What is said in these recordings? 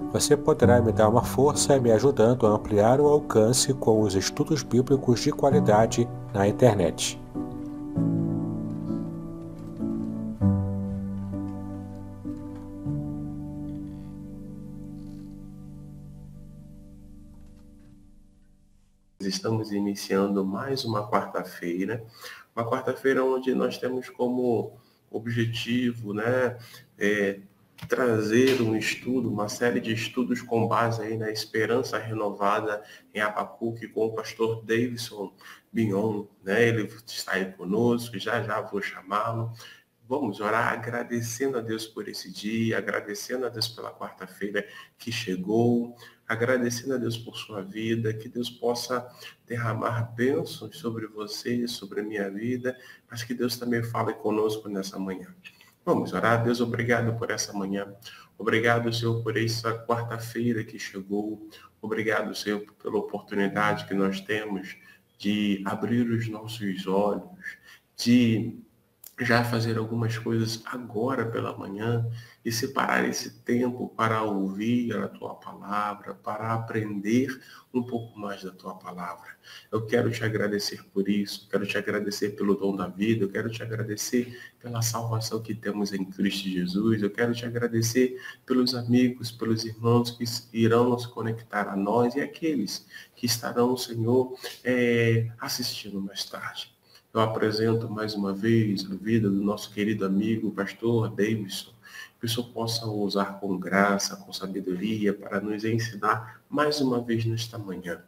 Você poderá me dar uma força me ajudando a ampliar o alcance com os estudos bíblicos de qualidade na internet. Estamos iniciando mais uma quarta-feira, uma quarta-feira onde nós temos como objetivo, né, é, trazer um estudo, uma série de estudos com base aí na esperança renovada em Abacuque com o pastor Davidson Bignon, né? Ele está aí conosco, já já vou chamá-lo. Vamos orar agradecendo a Deus por esse dia, agradecendo a Deus pela quarta-feira que chegou, agradecendo a Deus por sua vida, que Deus possa derramar bênçãos sobre você, sobre a minha vida, mas que Deus também fale conosco nessa manhã. Vamos orar. Deus, obrigado por essa manhã. Obrigado, Senhor, por essa quarta-feira que chegou. Obrigado, Senhor, pela oportunidade que nós temos de abrir os nossos olhos, de já fazer algumas coisas agora pela manhã e separar esse tempo para ouvir a tua palavra, para aprender um pouco mais da tua palavra. Eu quero te agradecer por isso, quero te agradecer pelo dom da vida, eu quero te agradecer pela salvação que temos em Cristo Jesus, eu quero te agradecer pelos amigos, pelos irmãos que irão nos conectar a nós e aqueles que estarão, Senhor, é, assistindo mais tarde. Eu apresento mais uma vez a vida do nosso querido amigo, pastor Davidson, que o Senhor possa usar com graça, com sabedoria, para nos ensinar mais uma vez nesta manhã.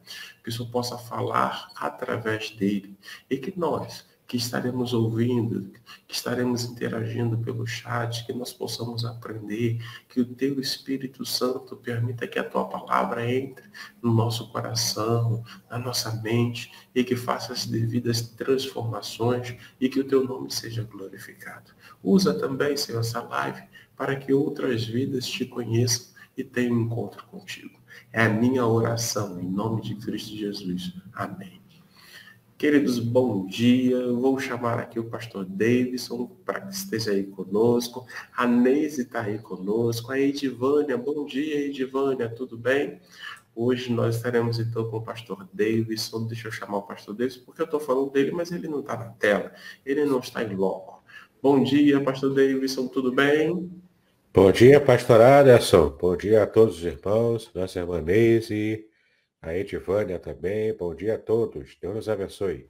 Que o Senhor possa falar através dele e que nós, que estaremos ouvindo, que estaremos interagindo pelo chat, que nós possamos aprender, que o teu Espírito Santo permita que a tua palavra entre no nosso coração, na nossa mente e que faça as devidas transformações e que o teu nome seja glorificado. Usa também, Senhor, essa live para que outras vidas te conheçam e tenham um encontro contigo. É a minha oração, em nome de Cristo Jesus. Amém. Queridos, bom dia. Eu vou chamar aqui o pastor Davidson para que esteja aí conosco. A Neise está aí conosco. A Edivânia, bom dia, Edivânia, tudo bem? Hoje nós estaremos então com o pastor Davidson. Deixa eu chamar o pastor Davidson, porque eu estou falando dele, mas ele não está na tela. Ele não está em loco. Bom dia, pastor Davidson, tudo bem? Bom dia, pastor Aderson. Bom dia a todos os irmãos, nossa irmã Neise a Edivânia também. Bom dia a todos. Deus nos abençoe.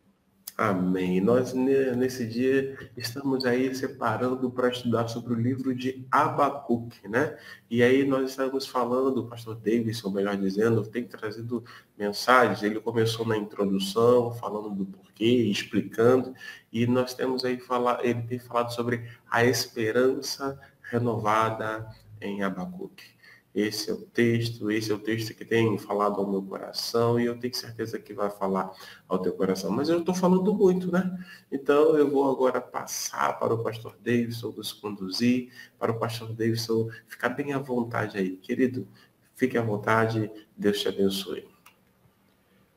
Amém. Nós, nesse dia, estamos aí separando para estudar sobre o livro de Abacuque, né? E aí nós estamos falando, o pastor Davidson, melhor dizendo, tem trazido mensagens. Ele começou na introdução, falando do porquê, explicando. E nós temos aí falar, ele tem falado sobre a esperança renovada em Abacuque. Esse é o texto, esse é o texto que tem falado ao meu coração e eu tenho certeza que vai falar ao teu coração. Mas eu estou falando muito, né? Então eu vou agora passar para o pastor Davidson nos conduzir, para o pastor Davidson ficar bem à vontade aí. Querido, fique à vontade, Deus te abençoe.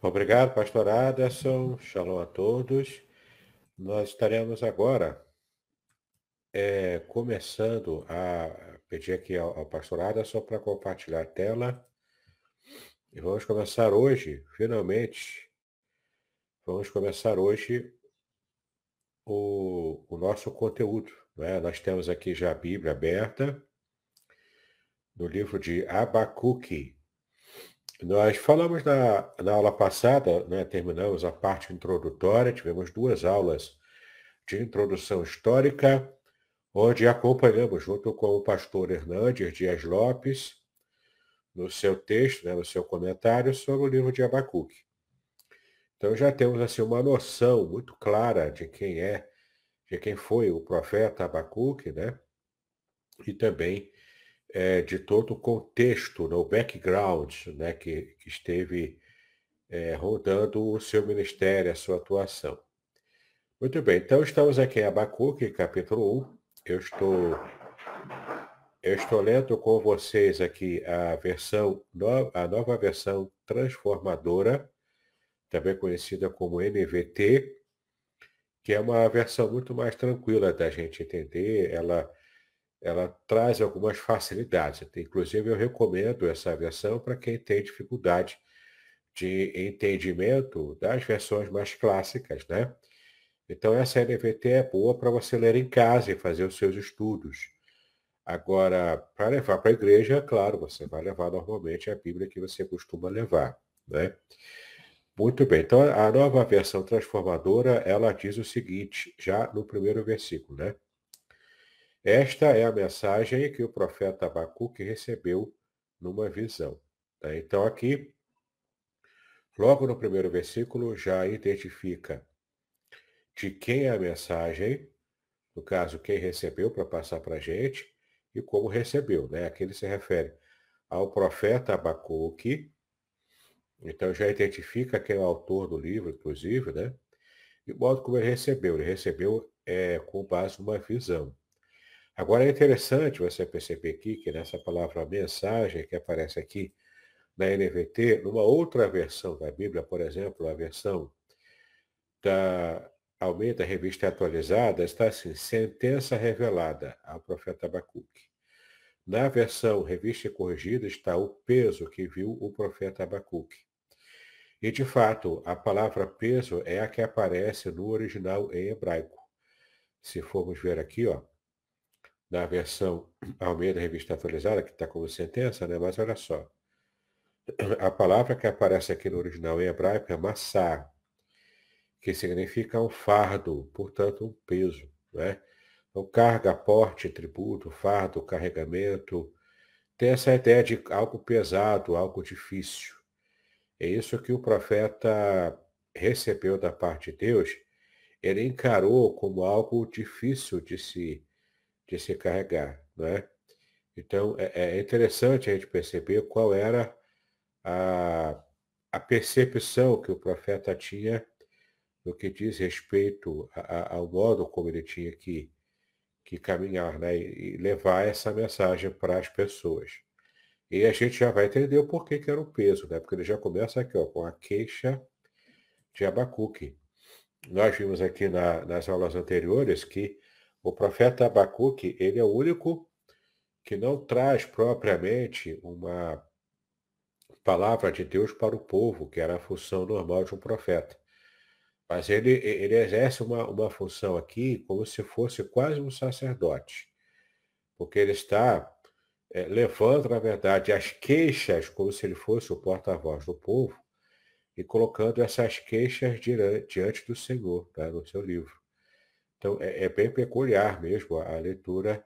Obrigado, pastor Aderson. Shalom a todos. Nós estaremos agora é, começando a pedir aqui ao, ao pastorado só para compartilhar a tela. E vamos começar hoje, finalmente, vamos começar hoje o, o nosso conteúdo. Né? Nós temos aqui já a Bíblia aberta, no livro de Abacuque. Nós falamos na, na aula passada, né, terminamos a parte introdutória, tivemos duas aulas de introdução histórica, onde acompanhamos, junto com o pastor Hernandes Dias Lopes, no seu texto, né, no seu comentário sobre o livro de Abacuque. Então já temos assim uma noção muito clara de quem é, de quem foi o profeta Abacuque, né? E também é, de todo o contexto, né, background, né, que, que esteve é, rodando o seu ministério, a sua atuação. Muito bem, então estamos aqui em Abacuque, capítulo 1. Eu estou, eu estou lendo com vocês aqui a versão, a nova versão transformadora, também conhecida como NVT, que é uma versão muito mais tranquila da gente entender. Ela, ela traz algumas facilidades. Inclusive, eu recomendo essa versão para quem tem dificuldade de entendimento das versões mais clássicas, né? Então essa NVT é boa para você ler em casa e fazer os seus estudos. Agora, para levar para a igreja, claro, você vai levar normalmente a Bíblia que você costuma levar, né? Muito bem. Então a nova versão transformadora, ela diz o seguinte, já no primeiro versículo, né? Esta é a mensagem que o profeta Abacuque recebeu numa visão. Tá? Então aqui Logo no primeiro versículo já identifica de quem é a mensagem, no caso, quem recebeu para passar para a gente, e como recebeu. Né? Aqui ele se refere ao profeta Abacuque, então já identifica quem é o autor do livro, inclusive, né? E o modo como ele recebeu. Ele recebeu é, com base numa visão. Agora é interessante você perceber aqui que nessa palavra mensagem que aparece aqui na NVT, numa outra versão da Bíblia, por exemplo, a versão da Almeida Revista Atualizada, está assim, sentença revelada ao profeta Abacuque. Na versão Revista Corrigida está o peso que viu o profeta Abacuque. E, de fato, a palavra peso é a que aparece no original em hebraico. Se formos ver aqui, ó, na versão Almeida Revista Atualizada, que está como sentença, né? mas olha só. A palavra que aparece aqui no original em hebraico é massá, que significa um fardo, portanto um peso. Né? Então, carga, porte, tributo, fardo, carregamento, tem essa ideia de algo pesado, algo difícil. É isso que o profeta recebeu da parte de Deus, ele encarou como algo difícil de se, de se carregar. Né? Então, é, é interessante a gente perceber qual era a, a percepção que o profeta tinha no que diz respeito a, a, ao modo como ele tinha que, que caminhar né, e, levar essa mensagem para as pessoas. E a gente já vai entender o porquê que era o peso, né? porque ele já começa aqui ó, com a queixa de Abacuque. Nós vimos aqui na, nas aulas anteriores que o profeta Abacuque, ele é o único que não traz propriamente uma palavra de Deus para o povo, que era a função normal de um profeta. Mas ele, ele exerce uma, uma função aqui como se fosse quase um sacerdote, porque ele está é, levando, na verdade, as queixas como se ele fosse o porta-voz do povo e colocando essas queixas diante do Senhor, tá, no seu livro. Então, é, é bem peculiar mesmo a, a, leitura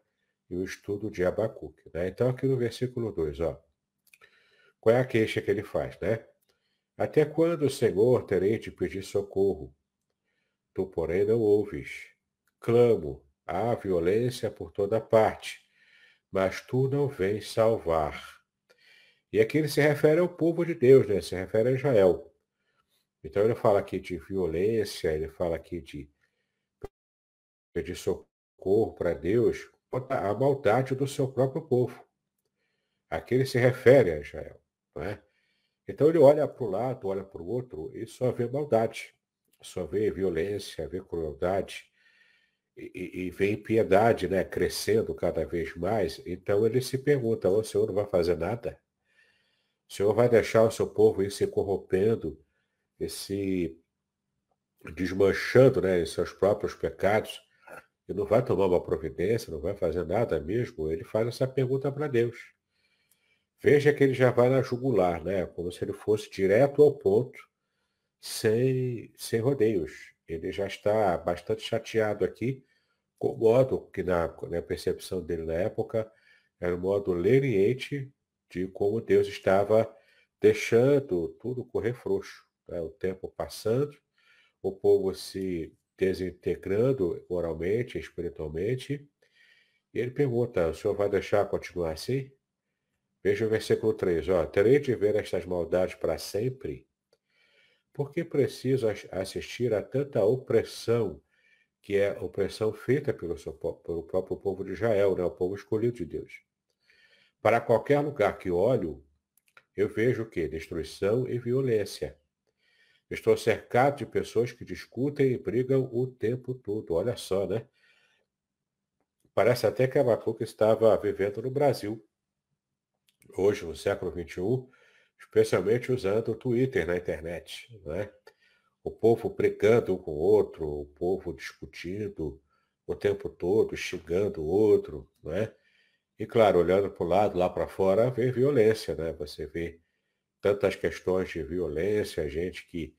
e o estudo de Abacuque. Né? Então, aqui no versículo 2, ó. Qual é a queixa que ele faz, né? Até quando, Senhor, terei de pedir socorro? Tu, porém, não ouves. Clamo, há violência por toda parte, mas tu não vens salvar. E aqui ele se refere ao povo de Deus, né? Se refere a Israel. Então ele fala aqui de violência, ele fala aqui de pedir socorro para Deus, a maldade do seu próprio povo. Aqui ele se refere a Israel. É? Então ele olha para o lado, olha para o outro e só vê maldade, só vê violência, vê crueldade e, e vê impiedade né, crescendo cada vez mais. Então ele se pergunta, o Senhor não vai fazer nada? O Senhor vai deixar o seu povo ir se corrompendo e se desmanchando né, em seus próprios pecados e não vai tomar uma providência, não vai fazer nada mesmo? Ele faz essa pergunta para Deus. Veja que ele já vai na jugular, né? Como se ele fosse direto ao ponto, sem, sem rodeios. ele já está bastante chateado aqui com o modo que na, na percepção dele na época era um modo leniente de como Deus estava deixando tudo correr frouxo. Né? O tempo passando, o povo se desintegrando moralmente, espiritualmente. E ele pergunta, o senhor vai deixar continuar assim? Veja o versículo 3, ó, terei de ver estas maldades para sempre? Por que preciso assistir a tanta opressão, que é opressão feita pelo, seu, pelo próprio povo de Israel, né, o povo escolhido de Deus? Para qualquer lugar que olho, eu vejo o quê? Destruição e violência. Estou cercado de pessoas que discutem e brigam o tempo todo. Olha só, né? Parece até que a Abacuque estava vivendo no Brasil hoje, no século XXI, especialmente usando o Twitter na internet. Né? O povo brigando um com o outro, o povo discutindo o tempo todo, xingando o outro. Né? E, claro, olhando para o lado, lá para fora, vê violência. Né? Você vê tantas questões de violência, gente que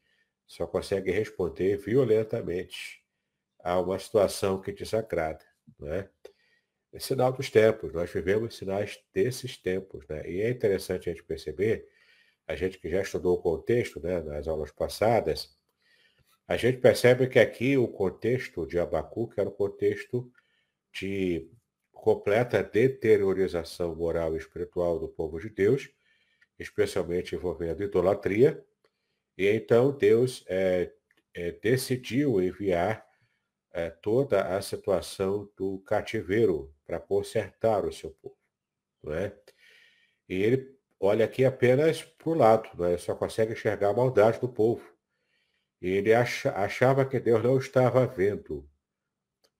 só consegue responder violentamente a uma situação que desagrada. Né? É sinal dos tempos. Nós vivemos sinais desses tempos, né? E é interessante a gente perceber, a gente que já estudou o contexto, né, nas aulas passadas, a gente percebe que aqui o contexto de Abacuque era um contexto de completa deteriorização moral e espiritual do povo de Deus, especialmente envolvendo idolatria. E então Deus é, é, decidiu enviar é, toda a situação do cativeiro para consertar o seu povo. Não é? E ele olha aqui apenas para o lado, não é? só consegue enxergar a maldade do povo. E ele acha, achava que Deus não estava vendo.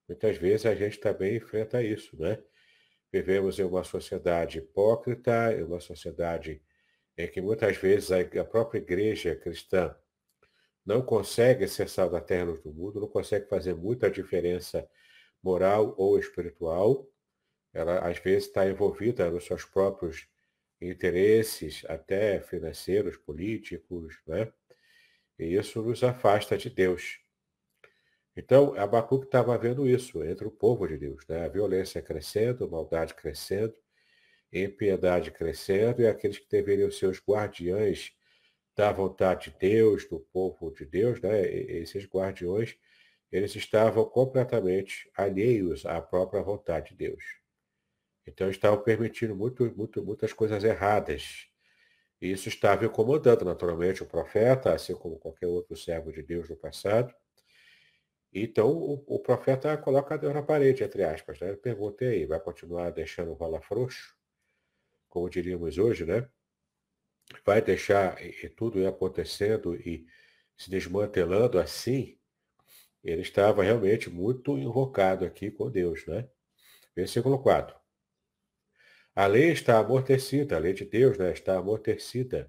Muitas vezes a gente também enfrenta isso, né? Vivemos em uma sociedade hipócrita, em uma sociedade em que muitas vezes a própria igreja cristã não consegue ser sal da terra do mundo, não consegue fazer muita diferença moral ou espiritual. Ela, às vezes, está envolvida nos seus próprios interesses, até financeiros, políticos, né? E isso nos afasta de Deus. Então, Abacuque estava vendo isso entre o povo de Deus, né? A violência crescendo, a maldade crescendo, impiedade crescendo, e aqueles que deveriam ser os guardiães da vontade de Deus, do povo de Deus, né? esses guardiões, eles estavam completamente alheios à própria vontade de Deus. Então estavam permitindo muito, muito, muitas coisas erradas. E isso estava incomodando naturalmente o profeta, assim como qualquer outro servo de Deus no passado. Então o, o profeta coloca Deus na parede, entre aspas. Né? Pergunta aí, vai continuar deixando o rola frouxo? Como diríamos hoje, né? vai deixar e, tudo ir acontecendo e se desmantelando assim, ele estava realmente muito invocado aqui com Deus, né? Versículo 4. A lei está amortecida, a lei de Deus né, está amortecida,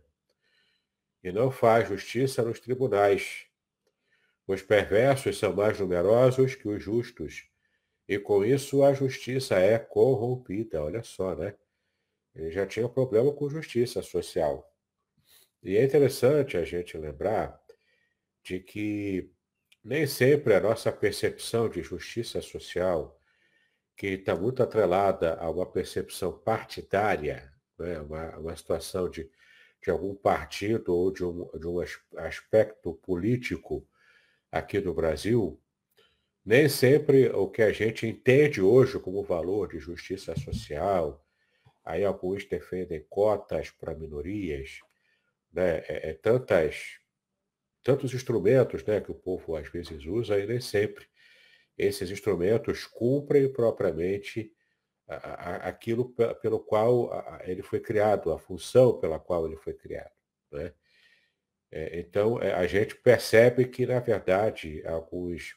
e não faz justiça nos tribunais. Os perversos são mais numerosos que os justos, e com isso a justiça é corrompida. Olha só, né? Ele já tinha problema com justiça social. E é interessante a gente lembrar de que nem sempre a nossa percepção de justiça social, que está muito atrelada a uma percepção partidária, né, uma, uma situação de, de algum partido ou de um, de um aspecto político aqui no Brasil, nem sempre o que a gente entende hoje como valor de justiça social, aí alguns defendem cotas para minorias, né, é, é tantas, tantos instrumentos né, que o povo às vezes usa e nem sempre esses instrumentos cumprem propriamente aquilo pelo qual ele foi criado, a função pela qual ele foi criado. Né? É, então, é, a gente percebe que, na verdade, alguns,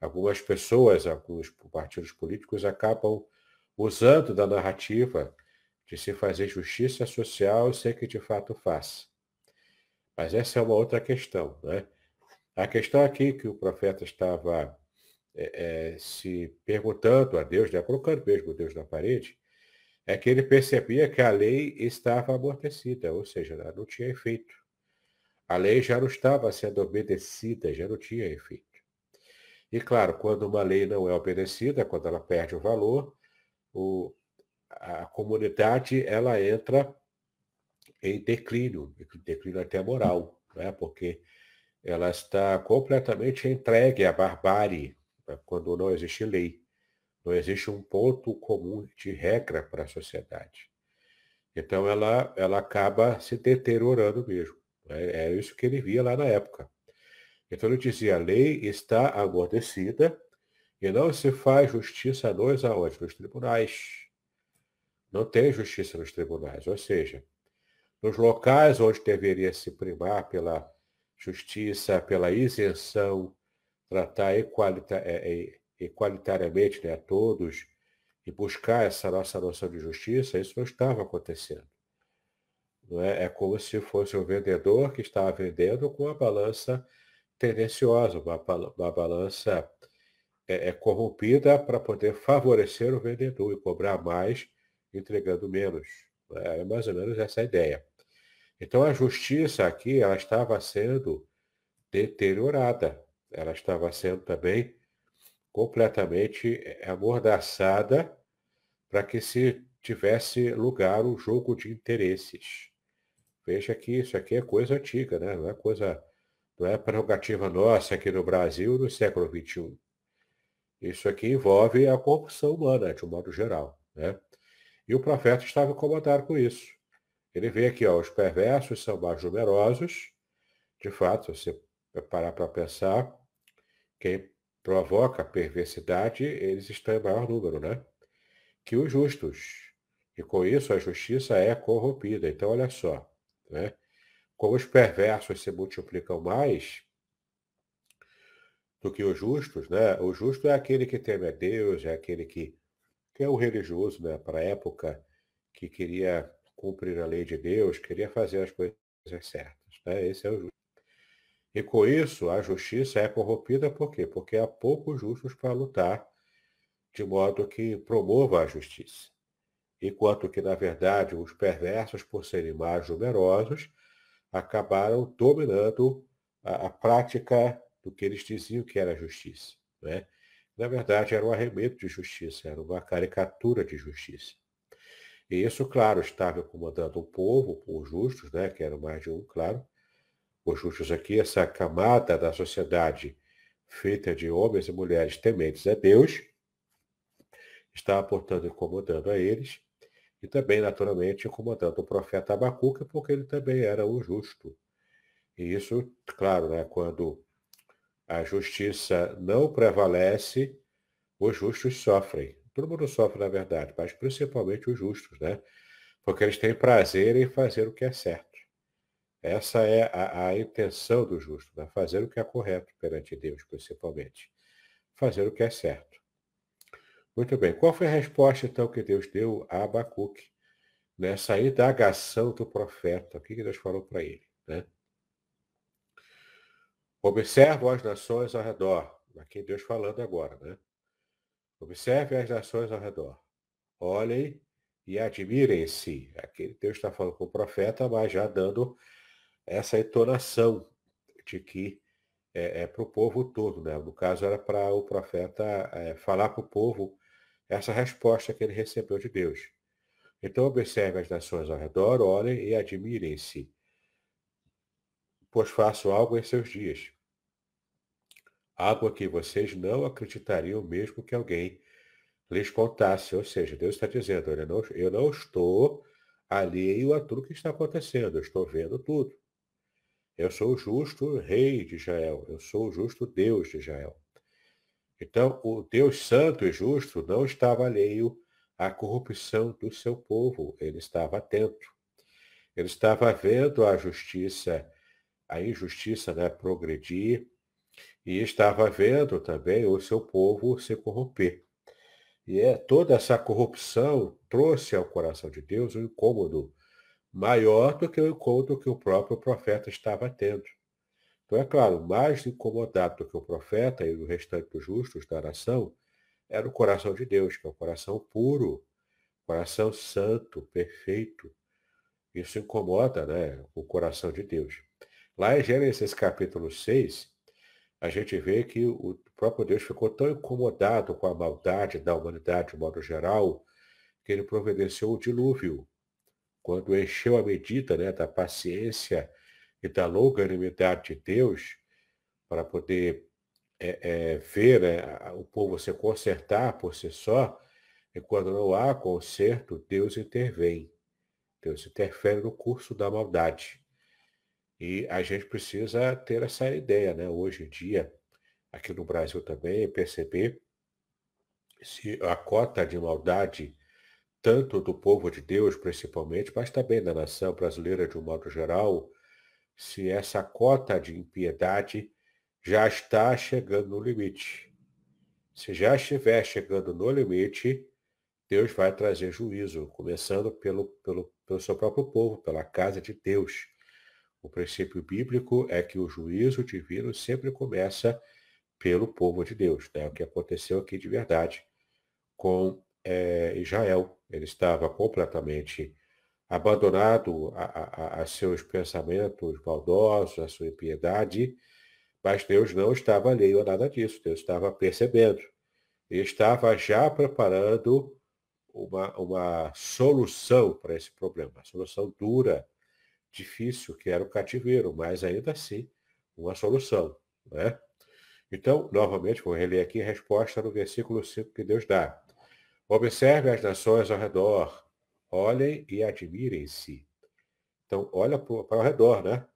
algumas pessoas, alguns partidos políticos acabam usando da narrativa de se fazer justiça social sem que de fato faça. Mas essa é uma outra questão. Né? A questão aqui que o profeta estava é, é, se perguntando a Deus, né, colocando mesmo Deus na parede, é que ele percebia que a lei estava amortecida, ou seja, não tinha efeito. A lei já não estava sendo obedecida, já não tinha efeito. E claro, quando uma lei não é obedecida, quando ela perde o valor, o, a comunidade ela entra em declínio, declínio até moral, né? porque ela está completamente entregue à barbárie, né? quando não existe lei. Não existe um ponto comum de regra para a sociedade. Então ela, ela acaba se deteriorando mesmo. É, é isso que ele via lá na época. Então ele dizia, a lei está amortecida e não se faz justiça nos aonde? Nos tribunais. Não tem justiça nos tribunais. Ou seja, nos locais onde deveria se primar pela justiça, pela isenção, tratar equalita, é, é, equalitariamente né, a todos e buscar essa nossa noção de justiça, isso não estava acontecendo. Não é? é como se fosse um vendedor que estava vendendo com uma balança tendenciosa, uma, uma balança é, é corrompida para poder favorecer o vendedor e cobrar mais, entregando menos. É? é mais ou menos essa a ideia. Então a justiça aqui ela estava sendo deteriorada, ela estava sendo também completamente é, amordaçada para que se tivesse lugar o jogo de interesses. Veja que isso aqui é coisa antiga, né? não é coisa, não é prerrogativa nossa aqui no Brasil no século XXI. Isso aqui envolve a corrupção humana, de um modo geral. Né? E o profeta estava incomodado com isso. Ele vê aqui, ó, os perversos são mais numerosos. De fato, se você parar para pensar, quem provoca perversidade, eles estão em maior número, né? Que os justos. E com isso a justiça é corrompida. Então, olha só. Né? Como os perversos se multiplicam mais do que os justos, né? O justo é aquele que teme a Deus, é aquele que, que é o religioso, né? Para a época que queria cumprir a lei de Deus, queria fazer as coisas certas, né? Esse é o justo. E com isso, a justiça é corrompida por quê? Porque há poucos justos para lutar de modo que promova a justiça enquanto que, na verdade, os perversos, por serem mais numerosos, acabaram dominando a, a prática do que eles diziam que era justiça. Né? Na verdade, era um arremedo de justiça, era uma caricatura de justiça. E isso, claro, estava incomodando o povo, os justos, né, que eram mais de um, claro. Os justos aqui, essa camada da sociedade feita de homens e mulheres tementes a Deus, estava, portanto, incomodando a eles e também, naturalmente, incomodando o profeta Abacuque, porque ele também era o justo. E isso, claro, né, quando a justiça não prevalece, os justos sofrem. Todo mundo sofre, na verdade, mas principalmente os justos, né? Porque eles têm prazer em fazer o que é certo. Essa é a, a intenção do justo, né? fazer o que é correto perante Deus, principalmente. Fazer o que é certo. Muito bem. Qual foi a resposta, então, que Deus deu a Abacuque nessa indagação do profeta? O que Deus falou para ele? Né? As nações ao redor. Aqui Deus falando agora, né? Observe as nações ao redor. Olhem e admirem-se. Aqui Deus está falando com o profeta, mas já dando essa entonação de que é, é para o povo todo, né? No caso era para o profeta é, falar para o povo essa resposta que ele recebeu de Deus. Então observe as nações ao redor, olhem e admirem-se, pois faço algo em seus dias. Algo que vocês não acreditariam mesmo que alguém lhes contasse. Ou seja, Deus está dizendo, não, eu não estou alheio a tudo que está acontecendo, eu estou vendo tudo. Eu sou o justo rei de Israel, eu sou o justo Deus de Israel. Então, o Deus santo e justo não estava alheio à corrupção do seu povo, ele estava atento. Ele estava vendo a justiça, a injustiça né, progredir, e estava vendo também o seu povo se corromper. E é, toda essa corrupção trouxe ao coração de Deus um incômodo maior do que o incômodo que o próprio profeta estava tendo. Então, é claro, mais incomodado do que o profeta e o restante dos justos da nação era o coração de Deus, que é o coração puro, coração santo, perfeito. Isso incomoda né, o coração de Deus. Lá em Gênesis capítulo 6, a gente vê que o, próprio Deus ficou tão incomodado com a maldade da humanidade de modo geral, que ele providenciou o dilúvio. Quando encheu a medida né, da paciência e da longanimidade de Deus, para poder é, é, ver né, o povo se consertar por si só, e quando não há conserto, Deus intervém. Deus interfere no curso da maldade. E a gente precisa ter essa ideia, né? Hoje em dia, aqui no Brasil também, perceber se a cota de maldade, tanto do povo de Deus, principalmente, mas também da nação brasileira de um modo geral, se essa cota de impiedade já está chegando no limite. Se já estiver chegando no limite, Deus vai trazer juízo, começando pelo, pelo, pelo seu próprio povo, pela casa de Deus. O princípio bíblico é que o juízo divino sempre começa pelo povo de Deus. Né? O que aconteceu aqui de verdade com é, Israel. Ele estava completamente abandonado a, a, a, seus pensamentos maldosos, a sua impiedade, mas Deus não estava alheio a nada disso. Deus estava percebendo. E estava já preparando uma, uma solução para esse problema, uma solução dura, difícil, que era o cativeiro, mas ainda assim uma solução. Né? Então, novamente, vou reler aqui a resposta no versículo 5 que Deus dá. Observe as nações ao redor, olhem e admirem-se. Então, olha para o redor, né?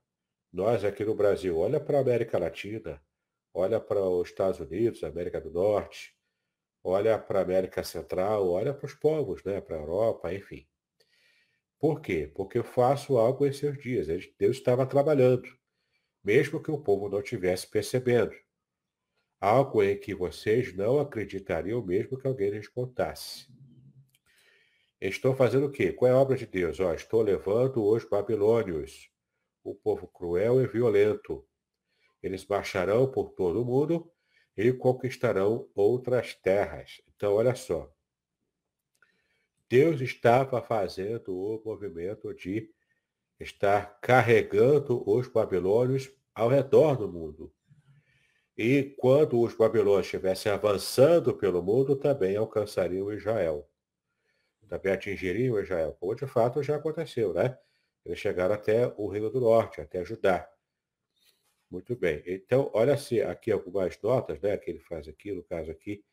Nós aqui no Brasil, olha para a América Latina, olha para os Estados Unidos, América do Norte, olha para a América Central, olha para os povos, né? Para a Europa, enfim. Por quê? Porque eu faço algo em seus dias. Deus estava trabalhando, mesmo que o povo não estivesse percebendo. Algo em que vocês não acreditariam mesmo que alguém lhes contasse. Estou fazendo o quê? Qual é a obra de Deus? Ó, estou levando os babilônios, o povo cruel e violento. Eles marcharão por todo o mundo e conquistarão outras terras. Então, olha só. Deus estava fazendo o movimento de estar carregando os babilônios ao redor do mundo. E quando os babilônios estivessem avançando pelo mundo, também alcançariam Israel. Também atingiriam Israel, como de fato já aconteceu, né? Eles chegaram até o Reino do Norte, até Judá. Muito bem. Então, olha-se aqui algumas notas, né, que ele faz aqui, no caso aqui,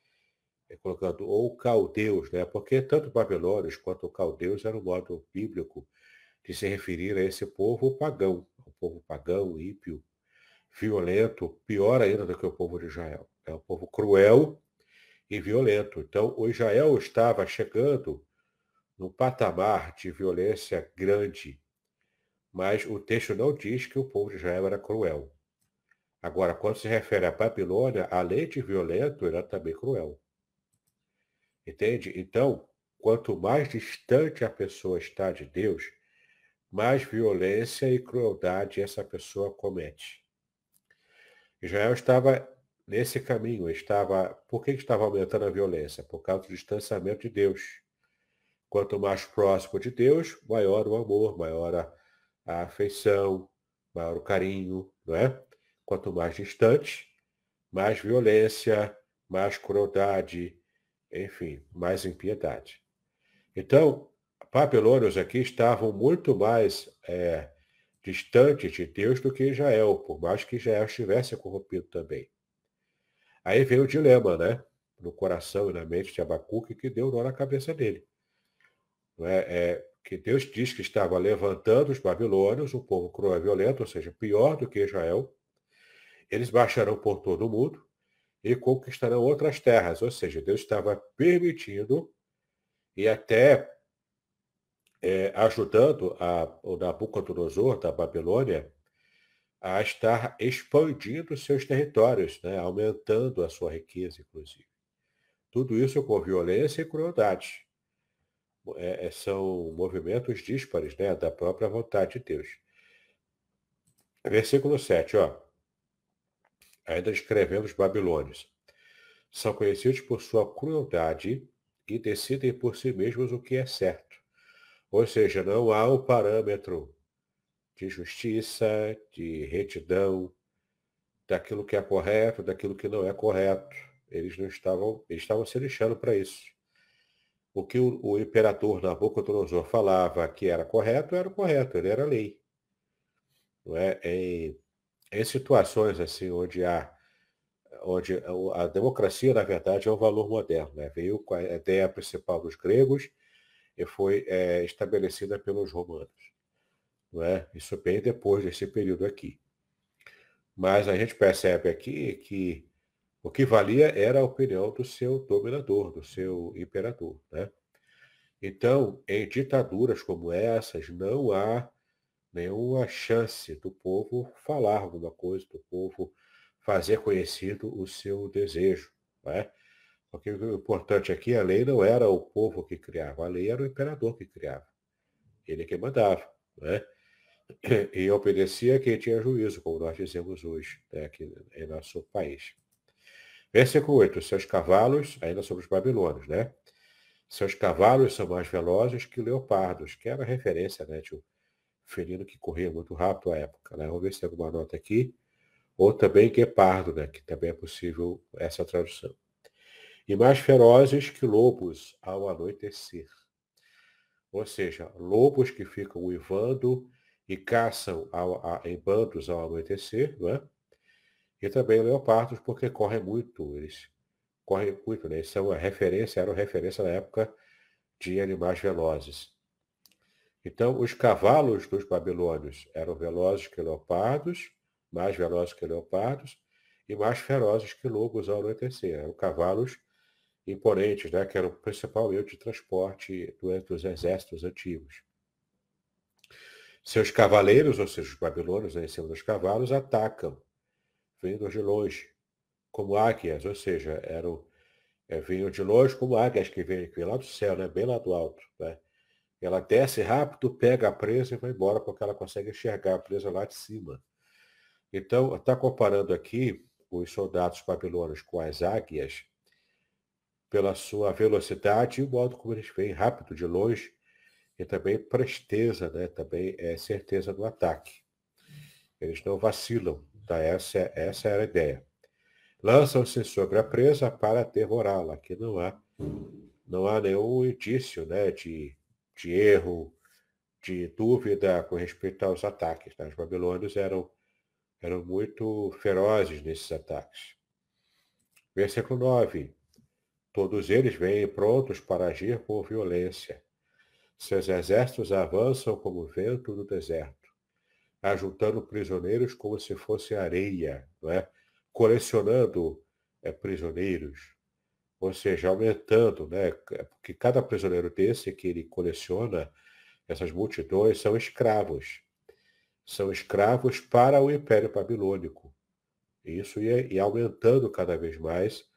é colocando ou caldeus, né? Porque tanto babilônios quanto caldeus era um modo bíblico de se referir a esse povo pagão, o povo pagão, ímpio, violento, pior ainda do que o povo de Israel. É um povo cruel e violento. Então, o Israel estava chegando num patamar de violência grande, mas o texto não diz que o povo de Israel era cruel. Agora, quando se refere à Babilônia, além de violento, era também cruel. Entende? Então, quanto mais distante a pessoa está de Deus, mais violência e crueldade essa pessoa comete. Israel estava nesse caminho, estava. Por que estava aumentando a violência? Por causa do distanciamento de Deus. Quanto mais próximo de Deus, maior o amor, maior a, a afeição, maior o carinho, não é? Quanto mais distante, mais violência, mais crueldade, enfim, mais impiedade. Então, babilônios aqui estavam muito mais é, distantes de Deus do que Israel, por mais que Israel estivesse corrompido também. Aí veio o dilema, né? No coração e na mente de Abacuque, que deu nó na cabeça dele. É? é que Deus diz que estava levantando os babilônios, um povo cruel e violento, ou seja, pior do que Israel. Eles baixarão por todo o mundo, e conquistarão outras terras. Ou seja, Deus estava permitindo e até é, ajudando a, o Nabucodonosor da Babilônia a estar expandindo seus territórios, né, aumentando a sua riqueza, inclusive. Tudo isso com violência e crueldade. É, é são movimentos díspares né, da própria vontade de Deus. Versículo 7, ó ainda escrevendo os babilônios. São conhecidos por sua crueldade e decidem por si mesmos o que é certo. Ou seja, não há um parâmetro de justiça, de retidão, daquilo que é correto, daquilo que não é correto. Eles não estavam, eles estavam se lixando para isso. O que o, o imperador Nabucodonosor falava que era correto, era correto, ele era lei. Não é? Em, em situações assim onde há onde a democracia, na verdade, é um valor moderno. Né? Veio com a ideia principal dos gregos e foi é, estabelecida pelos romanos. Não é? Isso bem depois desse período aqui. Mas a gente percebe aqui que o que valia era a opinião do seu dominador, do seu imperador. Né? Então, em ditaduras como essas, não há nenhuma chance do povo falar alguma coisa, do povo fazer conhecido o seu desejo. Né? Porque o importante aqui, a lei não era o povo que criava, a lei era o imperador que criava. Ele que mandava. Né? e obedecia quem tinha juízo, como nós dizemos hoje, né, aqui em nosso país. Versículo 8. Seus cavalos, ainda sobre os babilônios, né? Seus cavalos são mais velozes que leopardos, que era referência, né, de um felino que corria muito rápido à época. Né? Vamos ver se tem alguma nota aqui. Ou também guepardo, né, que também é possível essa tradução. E mais ferozes que lobos ao anoitecer. Ou seja, lobos que ficam uivando e caçam ao, a, em bandos ao anoitecer, não é? E também leopardos, porque correm muito, eles correm muito, né? Eles são a referência, eram referência na época de animais velozes. Então, os cavalos dos babilônios eram velozes que leopardos, mais velozes que leopardos, e mais ferozes que lobos ao anoitecer. Eram cavalos imponentes, né? que eram o principal meio de transporte dos exércitos antigos. Seus cavaleiros, ou seja, os babilônios né, em cima dos cavalos, atacam, vindo de longe, como águias, ou seja, eram, é, vinham de longe como águias que vêm, lá do céu, né, bem lá do alto. Né? Ela desce rápido, pega a presa e vai embora, porque ela consegue enxergar a presa lá de cima. Então, está comparando aqui os soldados babilônios com as águias, pela sua velocidade e o modo como eles vêm rápido de longe, e também presteza, né? também é certeza do ataque. Eles não vacilam, tá? essa, essa era a ideia. Lançam-se sobre a presa para devorá-la. Aqui não há, não há nenhum indício né? de, de erro, de dúvida com respeito aos ataques. Né? Os babilônios eram, eram muito ferozes nesses ataques. Versículo 9. Todos eles vêm prontos para agir por violência. Seus exércitos avançam como vento no deserto, ajuntando prisioneiros como se fosse areia, não é? colecionando é, prisioneiros, ou seja, aumentando, né? porque cada prisioneiro desse que ele coleciona, essas multidões, são escravos. São escravos para o Império Babilônico. Isso ia, ia aumentando cada vez mais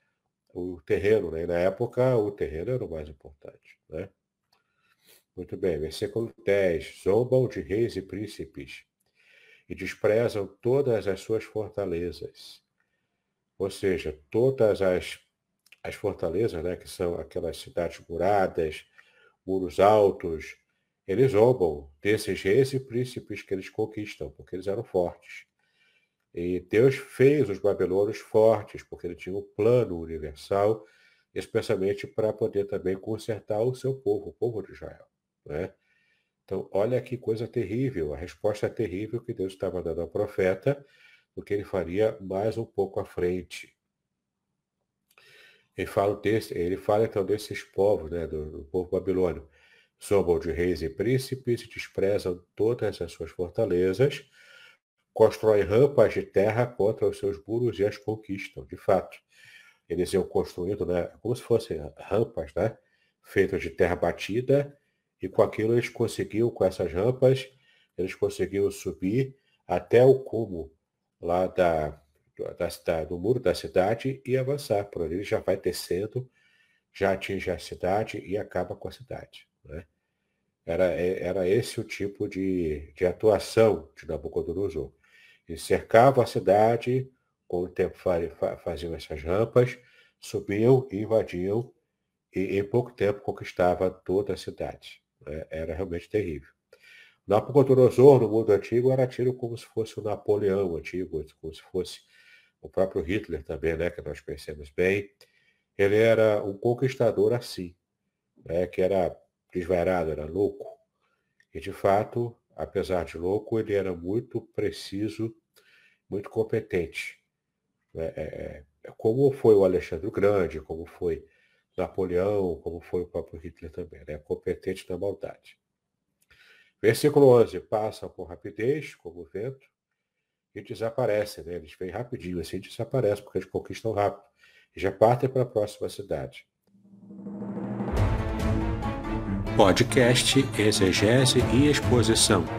o terreno. Né? E na época, o terreno era o mais importante. Né? Muito bem, versículo 10. Zombam de reis e príncipes e desprezam todas as suas fortalezas. Ou seja, todas as, as fortalezas, né, que são aquelas cidades muradas, muros altos, eles zombam desses reis e príncipes que eles conquistam, porque eles eram fortes. E Deus fez os babilônios fortes, porque ele tinha um plano universal, especialmente para poder também consertar o seu povo, o povo de Israel. Né? Então, olha que coisa terrível, a resposta é terrível que Deus estava dando ao profeta, do que ele faria mais um pouco à frente. Ele fala, desse, ele fala então desses povos, né, do, do povo babilônio. Zombam de reis e príncipes, desprezam todas as suas fortalezas, constroem rampas de terra contra os seus muros e as conquistam. De fato, eles iam construindo, né, como se fossem rampas, né, feitas de terra batida, e com aquilo eles conseguiam, com essas rampas, eles conseguiam subir até o cume lá da, da cidade, do muro da cidade e avançar. Por ali ele já vai descendo, já atinge a cidade e acaba com a cidade. Né? Era, era esse o tipo de, de atuação de Nabucodonosor. Ele cercava a cidade, com o tempo faziam essas rampas, subiam e invadiam, e em pouco tempo conquistava toda a cidade. É, era realmente terrível. Nabucodonosor, no mundo antigo, era tido como se fosse o Napoleão antigo, como se fosse o próprio Hitler também, né, que nós conhecemos bem, ele era um conquistador assim, né, que era desvairado, era louco. E, de fato, apesar de louco, ele era muito preciso, muito competente. Né? É, é, como foi o Alexandre o Grande, como foi Napoleão, como foi o próprio Hitler também, né? competente na maldade. Versículo 11, passam com rapidez, como o vento, e desaparecem, né? Eles vêm rapidinho, assim desaparecem, porque eles conquistam rápido. E já partem para a próxima cidade. Podcast Exegese e Exposição.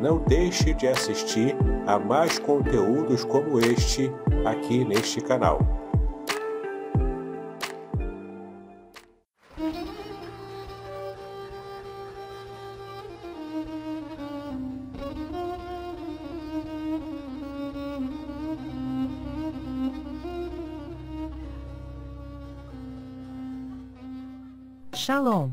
não deixe de assistir a mais conteúdos como este aqui neste canal. Shalom!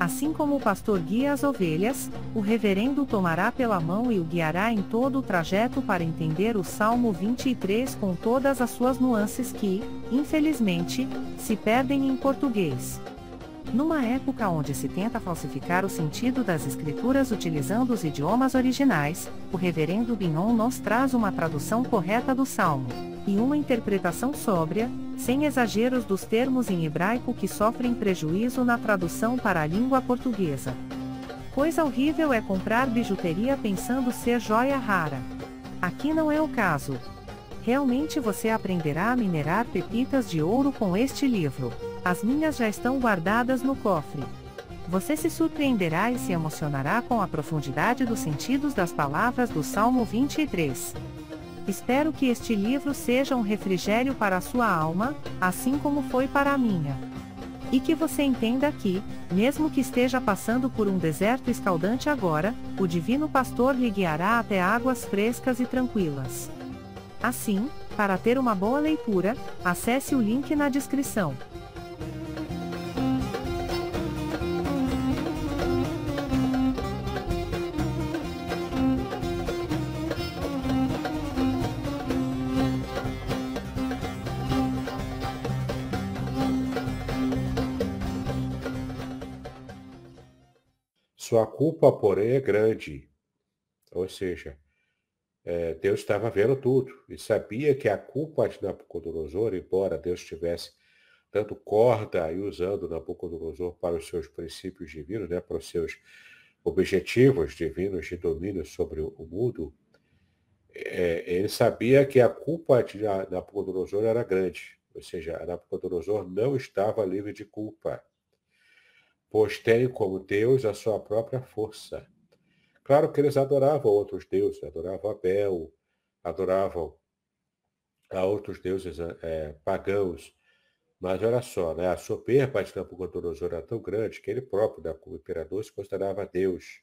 Assim como o pastor guia as ovelhas, o reverendo tomará pela mão e o guiará em todo o trajeto para entender o Salmo 23 com todas as suas nuances que, infelizmente, se perdem em português. Numa época onde se tenta falsificar o sentido das escrituras utilizando os idiomas originais, o reverendo Binon nos traz uma tradução correta do Salmo, e uma interpretação sóbria, sem exageros dos termos em hebraico que sofrem prejuízo na tradução para a língua portuguesa. Coisa horrível é comprar bijuteria pensando ser joia rara. Aqui não é o caso. Realmente você aprenderá a minerar pepitas de ouro com este livro. As minhas já estão guardadas no cofre. Você se surpreenderá e se emocionará com a profundidade dos sentidos das palavras do Salmo 23. Espero que este livro seja um refrigério para a sua alma, assim como foi para a minha. E que você entenda que, mesmo que esteja passando por um deserto escaldante agora, o Divino Pastor lhe guiará até águas frescas e tranquilas. Assim, para ter uma boa leitura, acesse o link na descrição. Sua culpa, porém, é grande. Ou seja, é, Deus estava vendo tudo e sabia que a culpa de Nabucodonosor, embora Deus estivesse dando corda e usando Nabucodonosor para os seus princípios divinos, né, para os seus objetivos divinos de domínio sobre o mundo, é, ele sabia que a culpa de Nabucodonosor era grande. Ou seja, Nabucodonosor não estava livre de culpa pois tem como Deus a sua própria força. Claro que eles adoravam outros deuses, adoravam Abel, adoravam a outros deuses é, pagãos, mas olha só, né, a soberba de Nabucodonosor era tão grande que ele próprio, né, como imperador, se considerava Deus.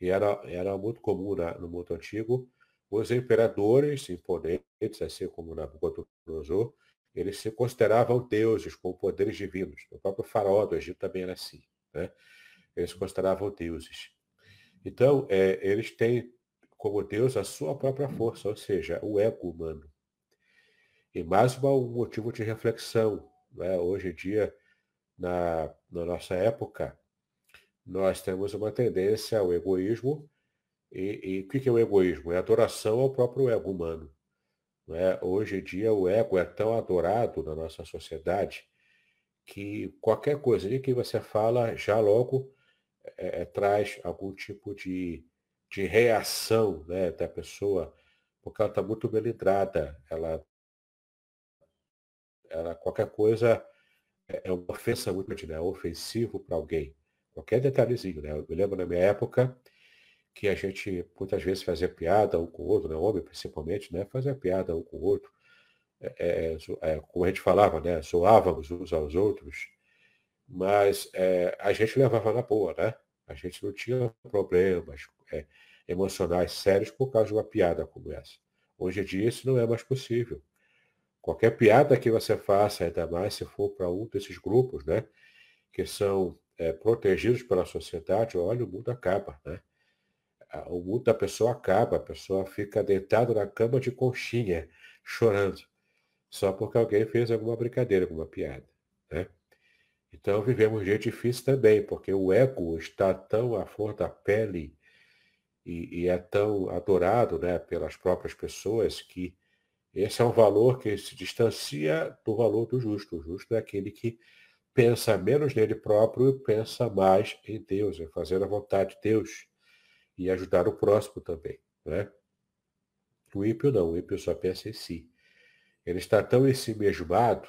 E era, era muito comum na, no mundo antigo os imperadores imponentes, assim como Nabucodonosor, eles se consideravam deuses com poderes divinos. O próprio faraó do Egito também era assim. Né? Eles se consideravam deuses. Então, é, eles têm como Deus a sua própria força, ou seja, o ego humano. E mais um motivo de reflexão. Né? Hoje em dia, na, na nossa época, nós temos uma tendência ao egoísmo. E, e o que é o egoísmo? É adoração ao próprio ego humano. É? Hoje em dia o ego é tão adorado na nossa sociedade que qualquer coisa que você fala já logo é, é, traz algum tipo de, de reação né, da pessoa, porque ela está muito melindrada, ela, ela qualquer coisa é, é uma ofensa muito grande, né, ofensivo para alguém. Qualquer detalhezinho, né? Eu me lembro na minha época que a gente muitas vezes fazia piada um com o outro, né? homem principalmente, né? Fazia piada um com o outro. É, é, é como a gente falava, né? Zoávamos uns aos outros, mas é, a gente levava na boa, né? A gente não tinha problemas é, emocionais sérios por causa de uma piada como essa. Hoje em dia isso não é mais possível. Qualquer piada que você faça, ainda mais se for para um desses grupos, né? Que são é, protegidos pela sociedade, olha, o mundo acaba, né? O mundo da pessoa acaba, a pessoa fica deitada na cama de conchinha, chorando, só porque alguém fez alguma brincadeira, alguma piada, né? Então vivemos dia difícil também, porque o ego está tão à flor da pele e, e, é tão adorado né, pelas próprias pessoas que esse é um valor que se distancia do valor do justo. O justo é aquele que pensa menos nele próprio e pensa mais em Deus, em fazer a vontade de Deus e ajudar o próximo também. Né? O ímpio não, o ímpio só pensa em si. Ele está tão em si mesmado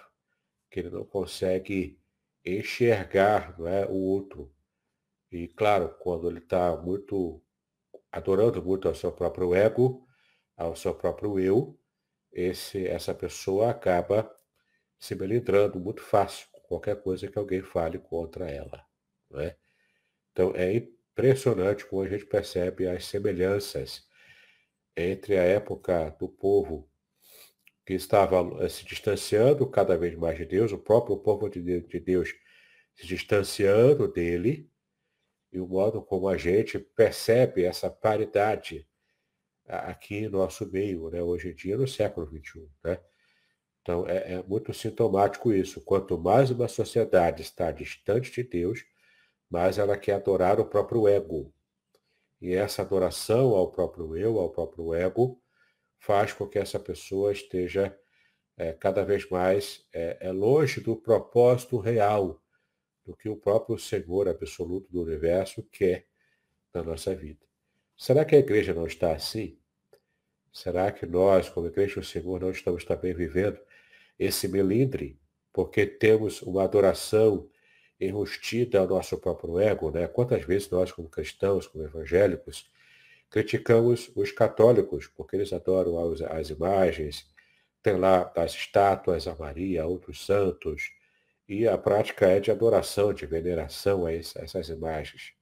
que ele não consegue enxergar não é, o outro. E claro, quando ele está muito adorando muito ao seu próprio ego, ao seu próprio eu, esse, essa pessoa acaba se melindrando muito fácil qualquer coisa que alguém fale contra ela. Não é? Então é impressionante como a gente percebe as semelhanças entre a época do povo que estava eh, se distanciando cada vez mais de Deus, o próprio povo de Deus se distanciando dele, e o modo como a gente percebe essa paridade aqui no nosso meio, né, hoje em dia, no século XXI. Né? Então, é, é muito sintomático isso. Quanto mais uma sociedade está distante de Deus, mais ela quer adorar o próprio ego. E essa adoração ao próprio eu, ao próprio ego, faz com que essa pessoa esteja é, cada vez mais é, é, longe do propósito real do que o próprio Senhor absoluto do universo quer na nossa vida. Será que a igreja não está assim? Será que nós, como igreja do Senhor, não estamos também vivendo esse melindre, porque temos uma adoração enrustida ao nosso próprio ego, né? Quantas vezes nós, como cristãos, como evangélicos, criticamos os católicos, porque eles adoram as, as imagens, tem lá as estátuas a Maria, outros santos, e a prática é de adoração, de veneração a, esse, a essas imagens.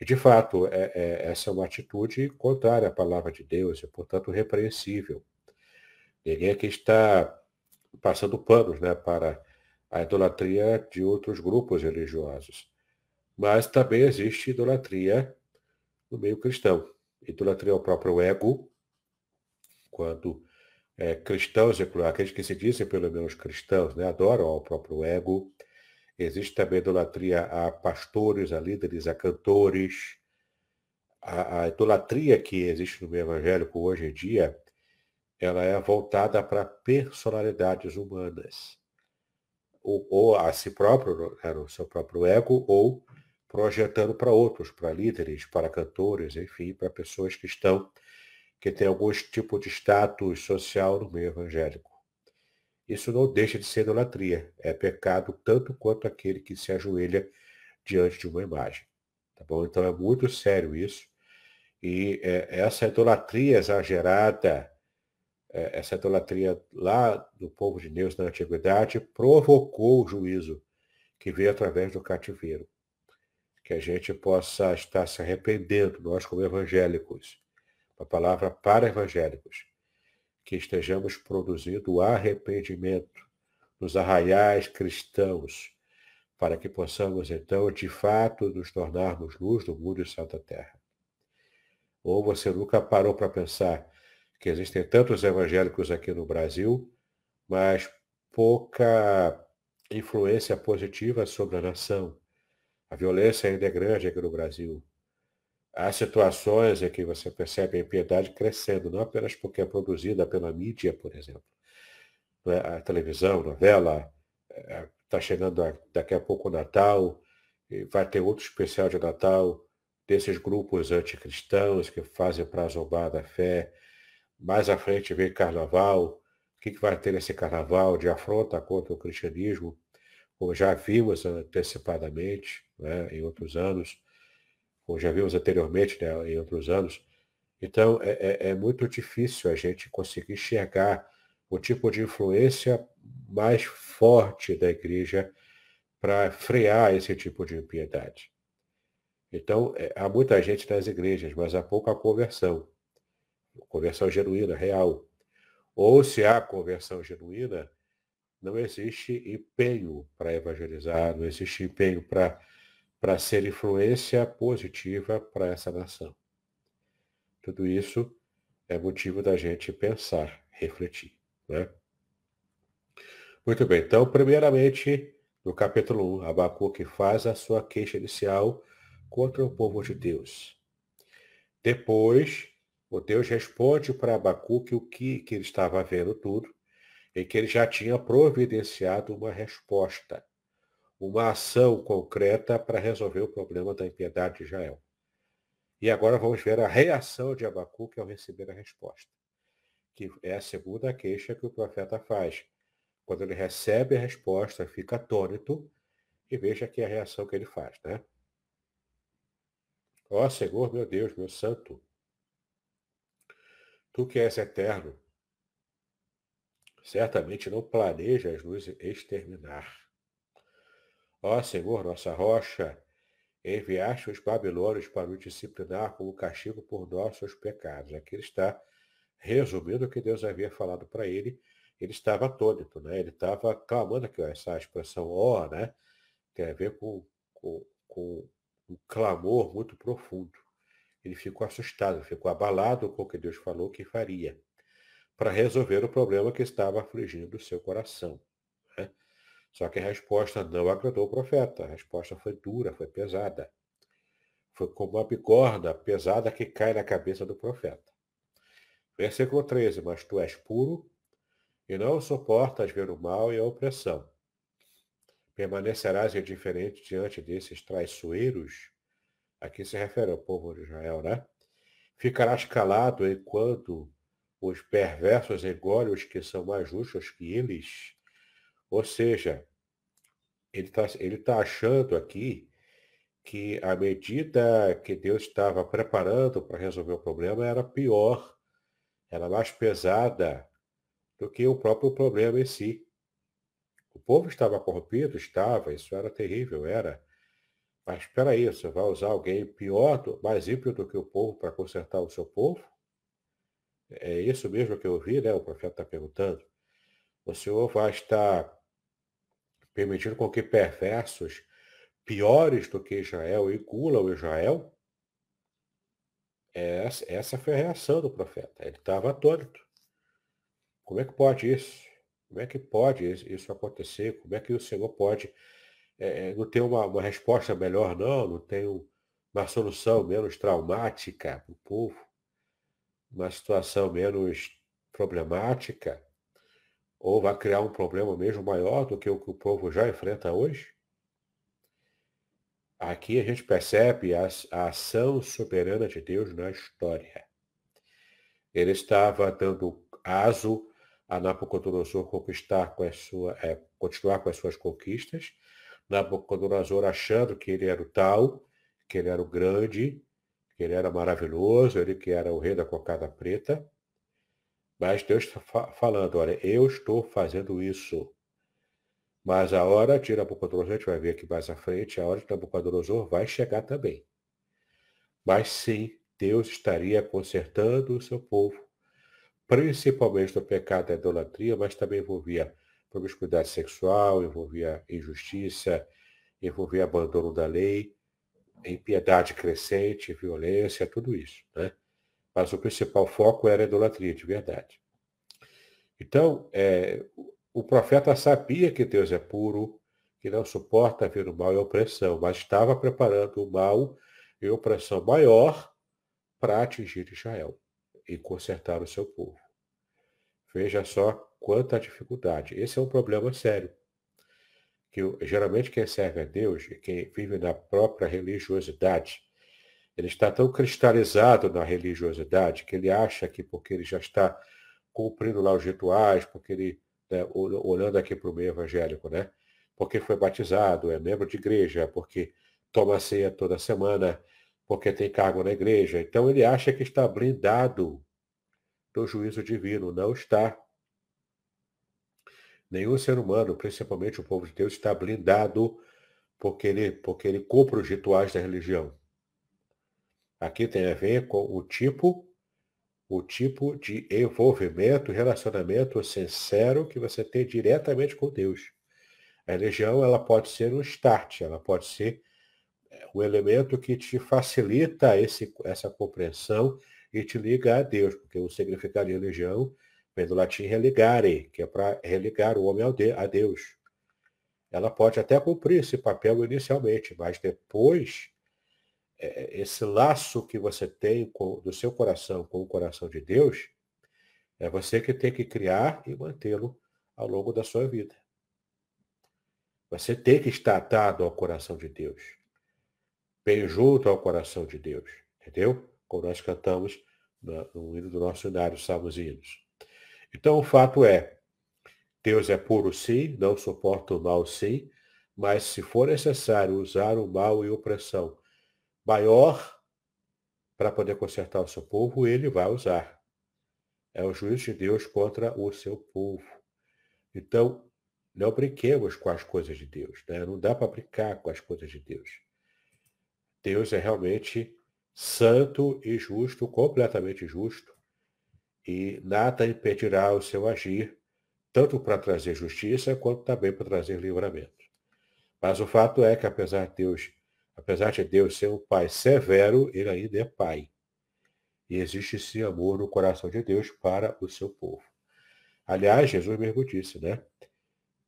E, de fato, é, é, essa é uma atitude contrária à palavra de Deus e, portanto, repreensível. Ninguém aqui está passando panos né, para a idolatria de outros grupos religiosos. Mas também existe idolatria no meio cristão. Idolatria ao próprio ego, quando é, cristãos, aqueles que se dizem pelo menos cristãos, né, adoram ao próprio ego. Existe também idolatria a pastores, a líderes, a cantores. A, a idolatria que existe no meio evangélico hoje em dia ela é voltada para personalidades humanas, ou, ou, a si próprio, né, no seu próprio ego, ou projetando para outros, para líderes, para cantores, enfim, para pessoas que estão, que têm algum tipo de status social no meio evangélico. Isso não deixa de ser idolatria, é pecado tanto quanto aquele que se ajoelha diante de uma imagem. Tá bom? Então é muito sério isso. E é, essa idolatria exagerada, essa idolatria lá do povo de Deus na antiguidade provocou o juízo que veio através do cativeiro. Que a gente possa estar se arrependendo, nós como evangélicos, a palavra para evangélicos, que estejamos produzindo arrependimento nos arraiais cristãos, para que possamos então, de fato, nos tornarmos luz do mundo e santa terra. Ou você nunca parou para pensar que existem tantos evangélicos aqui no Brasil, mas pouca influência positiva sobre a nação. A violência ainda é grande aqui no Brasil. Há situações em que você percebe a impiedade crescendo, não apenas porque é produzida pela mídia, por exemplo. É? A televisão, novela, é, Está chegando daqui a pouco o Natal, vai ter outro especial de Natal desses grupos anticristãos que fazem para zombar da fé. Mais à frente vem Carnaval. O que, que vai ter nesse Carnaval de afronta contra o cristianismo? Como já vimos antecipadamente né, em outros anos, como já vimos anteriormente né, em outros anos. Então, é, é, é muito difícil a gente conseguir enxergar o tipo de influência mais forte da igreja para frear esse tipo de impiedade. Então, é, há muita gente nas igrejas, mas há pouca conversão. Conversão genuína, real. Ou se há conversão genuína, não existe empenho para evangelizar, não existe empenho para ser influência positiva para essa nação. Tudo isso é motivo da gente pensar, refletir. Né? Muito bem, então, primeiramente, no capítulo 1, Abacuque faz a sua queixa inicial contra o povo de Deus. Depois, o Deus responde para Abacuque o que, que ele estava vendo tudo, e que ele já tinha providenciado uma resposta, uma ação concreta para resolver o problema da impiedade de Israel. E agora vamos ver a reação de Abacuque ao receber a resposta, que é a segunda queixa que o profeta faz. Quando ele recebe a resposta, fica atônito e veja aqui a reação que ele faz, né? Ó Senhor, meu Deus, meu santo, tu que és eterno, certamente não planejas nos exterminar. Ó Senhor, nossa rocha, enviaste os babilônios para nos disciplinar como castigo por nossos pecados. Aqui ele está resumindo o que Deus havia falado para ele. Ele estava atônito, né? Ele estava clamando aqui, ó, essa expressão ó, né? Tem a ver com, com, com um clamor muito profundo. Ele ficou assustado, ficou abalado com o que Deus falou que faria para resolver o problema que estava afligindo o seu coração. Né? Só que a resposta não agradou o profeta. A resposta foi dura, foi pesada. Foi como uma bigorna pesada que cai na cabeça do profeta. Versículo 13. Mas tu és puro e não suportas ver o mal e a opressão. Permanecerás indiferente diante desses traiçoeiros? Aqui se refere ao povo de Israel, né? Ficarás calado enquanto os perversos engolem os que são mais justos que eles? Ou seja, ele está ele tá achando aqui que a medida que Deus estava preparando para resolver o problema era pior, era mais pesada do que o próprio problema em si. O povo estava corrompido? Estava, isso era terrível, era. Mas espera aí, você vai usar alguém pior, mais ímpio do que o povo para consertar o seu povo? É isso mesmo que eu ouvi, né? O profeta está perguntando. O Senhor vai estar permitindo com que perversos piores do que Israel engulam Israel? Essa, essa foi a reação do profeta. Ele estava atônito. Como é que pode isso? Como é que pode isso acontecer? Como é que o Senhor pode é, não ter uma, uma, resposta melhor, não? Não tem uma solução menos traumática para o povo? Uma situação menos problemática? Ou vai criar um problema mesmo maior do que o que o povo já enfrenta hoje? Aqui a gente percebe a, a ação soberana de Deus na história. Ele estava dando aso a Nabucodonosor conquistar com a sua, é, continuar com as suas conquistas. Nabucodonosor achando que ele era o tal, que ele era o grande, que ele era maravilhoso, ele que era o rei da cocada preta. Mas Deus está falando, olha, eu estou fazendo isso. Mas a hora de Nabucodonosor, a gente vai ver aqui mais à frente, a hora de Nabucodonosor vai chegar também. Mas sim, Deus estaria consertando o seu povo principalmente do pecado da idolatria, mas também envolvia promiscuidade sexual, envolvia injustiça, envolvia abandono da lei, impiedade crescente, violência, tudo isso. Né? Mas o principal foco era a idolatria, de verdade. Então, é, o profeta sabia que Deus é puro, que não suporta ver o mal e a opressão, mas estava preparando o mal e opressão maior para atingir Israel e consertar o seu povo. Veja só quanta dificuldade. Esse é um problema sério. que geralmente quem serve a Deus e quem vive na própria religiosidade, ele está tão cristalizado na religiosidade que ele acha que porque ele já está cumprindo lá os rituais, porque ele, né, olhando aqui para o meio evangélico, né? Porque foi batizado, é membro de igreja, porque toma ceia toda semana, porque tem cargo na igreja. Então ele acha que está blindado do juízo divino. Não está. Nenhum ser humano, principalmente o povo de Deus, está blindado porque ele, porque ele cumpre os rituais da religião. Aqui tem a ver com o tipo o tipo de envolvimento, relacionamento sincero que você tem diretamente com Deus. A religião ela pode ser um start, ela pode ser é, elemento que te facilita esse, essa compreensão e te liga a Deus, porque o significado de religião vem do latim religare, que é para religar o homem a Deus. Ela pode até cumprir esse papel inicialmente, mas depois é, esse laço que você tem com, do seu coração com o coração de Deus, é você que tem que criar e mantê-lo ao longo da sua vida. Você tem que estar atado ao coração de Deus, bem junto ao coração de Deus, entendeu? Como nós cantamos no hino do nosso cenário, Salmos e Hinos. Então, o fato é, Deus é puro sim, não suporta o mal sim, mas se for necessário usar o mal e opressão maior para poder consertar o seu povo, ele vai usar. É o juízo de Deus contra o seu povo. Então, não brinquemos com as coisas de Deus. Né? Não dá para brincar com as coisas de Deus. Deus é realmente santo e justo, completamente justo, e nada impedirá o seu agir, tanto para trazer justiça, quanto também para trazer livramento. Mas o fato é que, apesar de Deus Apesar de Deus ser um pai severo, ele ainda é pai. E existe esse amor no coração de Deus para o seu povo. Aliás, Jesus mesmo disse, né?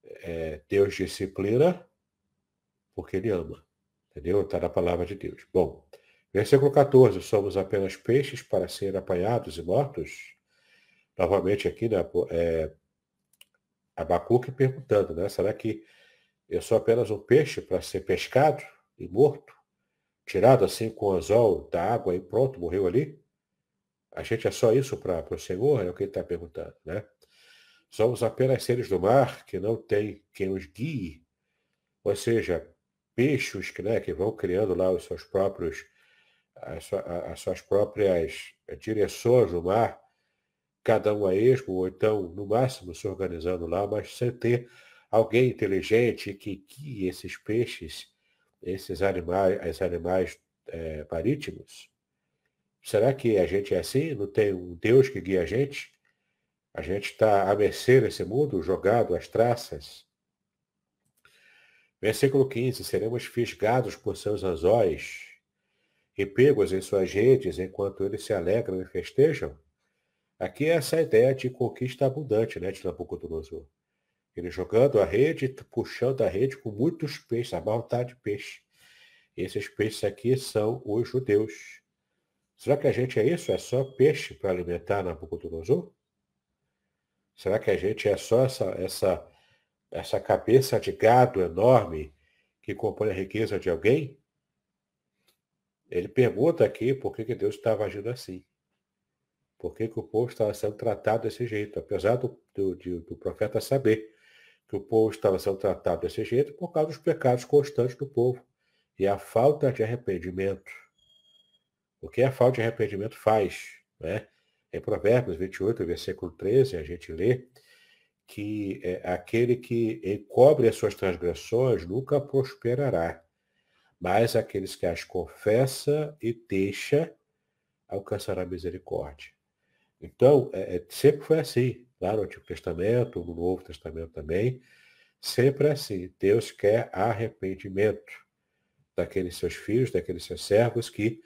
É, Deus disciplina porque ele ama. Entendeu? Está na palavra de Deus. Bom, versículo 14. Somos apenas peixes para serem apanhados e mortos? Novamente aqui, né? É, Abacuque perguntando, né? Será que eu sou apenas um peixe para ser pescado? e morto, tirado assim com o anzol da água e pronto, morreu ali? A gente é só isso para o Senhor? É o que ele está perguntando, né? Somos apenas seres do mar que não tem quem os guie, ou seja, peixes que, né, que vão criando lá os seus próprios, as, as suas próprias direções no mar, cada um a esmo, ou então, no máximo, se organizando lá, mas sem ter alguém inteligente que guie esses peixes esses animais, esses animais é, marítimos? Será que a gente é assim? Não tem um Deus que guia a gente? A gente está à mercê nesse mundo, jogado às traças? Versículo 15: Seremos fisgados por seus anzóis e pegos em suas redes enquanto eles se alegram e festejam? Aqui é essa ideia de conquista abundante, né, de Nabucodonosor. Ele jogando a rede, puxando a rede com muitos peixes, abarrotado de peixe. Esses peixes aqui são os judeus. Será que a gente é isso? É só peixe para alimentar Nabucodonosor? Será que a gente é só essa, essa, essa cabeça de gado enorme que compõe a riqueza de alguém? Ele pergunta aqui por que, que Deus estava agindo assim. Por que, que o povo estava sendo tratado desse jeito, apesar do, do, do profeta saber que o povo estava sendo tratado desse jeito por causa dos pecados constantes do povo e a falta de arrependimento. O que a falta de arrependimento faz? Né? Em Provérbios 28, versículo 13, a gente lê que é, aquele que encobre as suas transgressões nunca prosperará, mas aqueles que as confessa e deixa alcançará misericórdia. Então, é, é sempre foi assim lá no Antigo Testamento, no Novo Testamento também, sempre é assim. Deus quer arrependimento daqueles seus filhos, daqueles seus servos que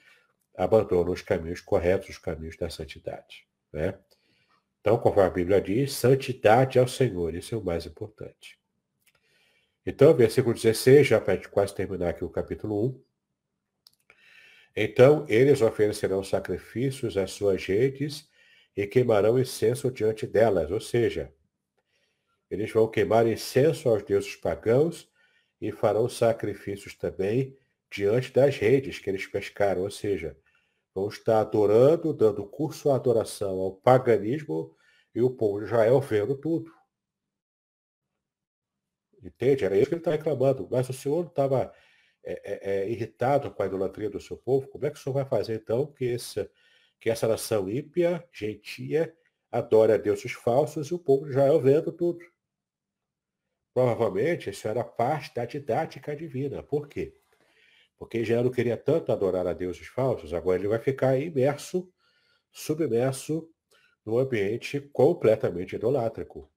abandonam os caminhos corretos, os caminhos da santidade. Né? Então, conforme a Bíblia diz, santidade ao Senhor, isso é o mais importante. Então, versículo 16, já para quase terminar aqui o capítulo 1. Então, eles oferecerão sacrifícios às suas redes e queimarão incenso diante delas, ou seja, eles vão queimar incenso aos deuses pagãos e farão sacrifícios também diante das redes que eles pescaram, ou seja, vão estar adorando, dando curso à adoração ao paganismo e o povo de Israel vendo tudo. Entende? Era isso que ele está reclamando. Mas o Senhor estava é, é, é, irritado com a idolatria do seu povo. Como é que o Senhor vai fazer, então, que, esse, que essa nação ímpia, gentia, adore a deuses falsos e o povo de Israel vendo tudo? Provavelmente isso era parte da didática divina. Por quê? Porque Israel queria tanto adorar a deuses falsos, agora ele vai ficar imerso, submerso num ambiente completamente idolátrico.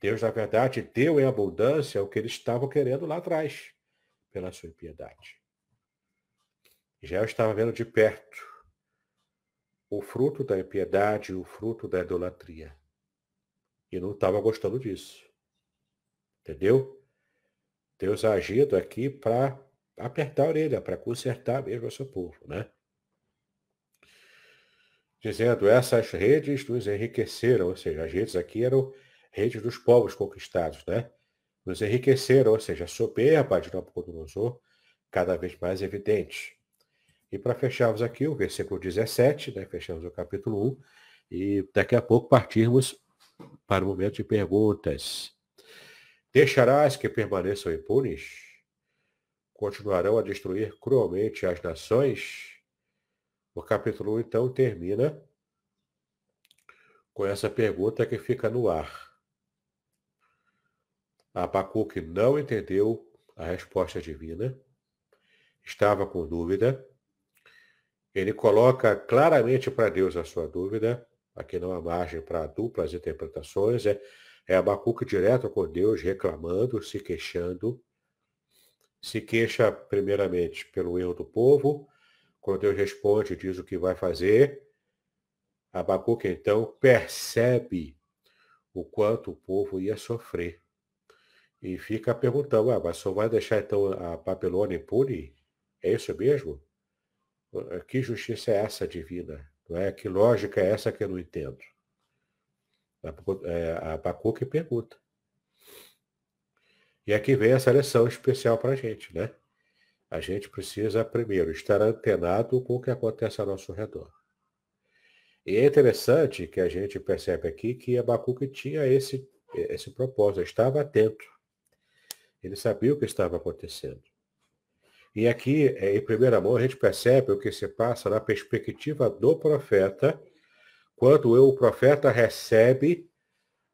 Deus, na verdade, deu em abundância o que eles estavam querendo lá atrás, pela sua impiedade. Já estava vendo de perto o fruto da impiedade, o fruto da idolatria. E não estava gostando disso. Entendeu? Deus agindo aqui para apertar a orelha, para consertar mesmo o seu povo, né? Dizendo, essas redes nos enriqueceram, ou seja, as redes aqui eram rede dos povos conquistados, né? Nos enriqueceram, ou seja, a soberba de Nabucodonosor cada vez mais evidente. E para fecharmos aqui o versículo 17, né? fechamos o capítulo 1, e daqui a pouco partirmos para o momento de perguntas. Deixarás que permaneçam impunes? Continuarão a destruir cruelmente as nações? O capítulo 1, então, termina com essa pergunta que fica no ar. Abacuque não entendeu a resposta divina, estava com dúvida. Ele coloca claramente para Deus a sua dúvida. Aqui não há margem para duplas interpretações. É, é Abacuque direto com Deus, reclamando, se queixando. Se queixa primeiramente pelo erro do povo. Quando Deus responde, diz o que vai fazer. Abacuque então percebe o quanto o povo ia sofrer. E fica perguntando, ah, mas só vai deixar então a Babilônia impune? É isso mesmo? Que justiça é essa divina? Não é? Que lógica é essa que eu não entendo? A Abacuque pergunta. E aqui vem essa lição especial para a gente, né? A gente precisa, primeiro, estar antenado com o que acontece ao nosso redor. E é interessante que a gente percebe aqui que Abacuque tinha esse, esse propósito, estava atento. Ele sabia o que estava acontecendo. E aqui, é, em primeira mão, a gente percebe o que se passa na perspectiva do profeta, quando o profeta recebe,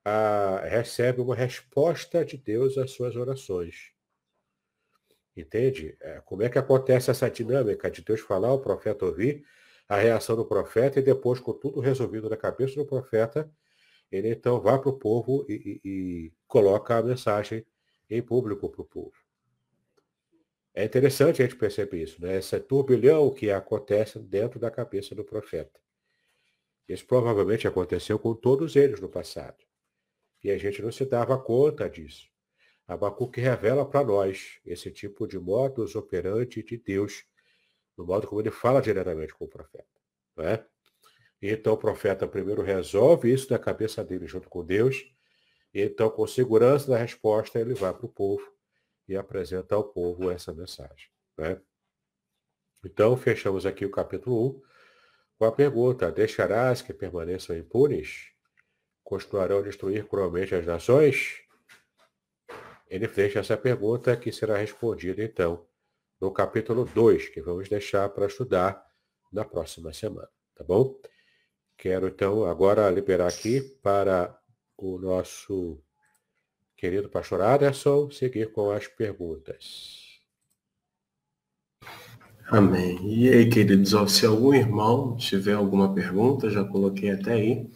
a, recebe uma resposta de Deus às suas orações. Entende? É, como é que acontece essa dinâmica de Deus falar, o profeta ouvir, a reação do profeta, e depois, com tudo resolvido na cabeça do profeta, ele então vai para o povo e, e, e coloca a mensagem em público para o povo. É interessante a gente perceber isso, né? Esse turbilhão que acontece dentro da cabeça do profeta. Isso provavelmente aconteceu com todos eles no passado. E a gente não se dava conta disso. Abacuque revela para nós esse tipo de modus operandi de Deus, no modo como ele fala diretamente com o profeta. Não é? Então o profeta primeiro resolve isso na cabeça dele junto com Deus, então, com segurança da resposta, ele vai para o povo e apresenta ao povo essa mensagem. Né? Então, fechamos aqui o capítulo 1 com a pergunta: Deixarás que permaneçam impunes? Continuarão a destruir cruelmente as nações? Ele deixa essa pergunta que será respondida, então, no capítulo 2, que vamos deixar para estudar na próxima semana. Tá bom? Quero, então, agora liberar aqui para o nosso querido pastor Aderson seguir com as perguntas. Amém. E aí, queridos, ó, se algum irmão tiver alguma pergunta, já coloquei até aí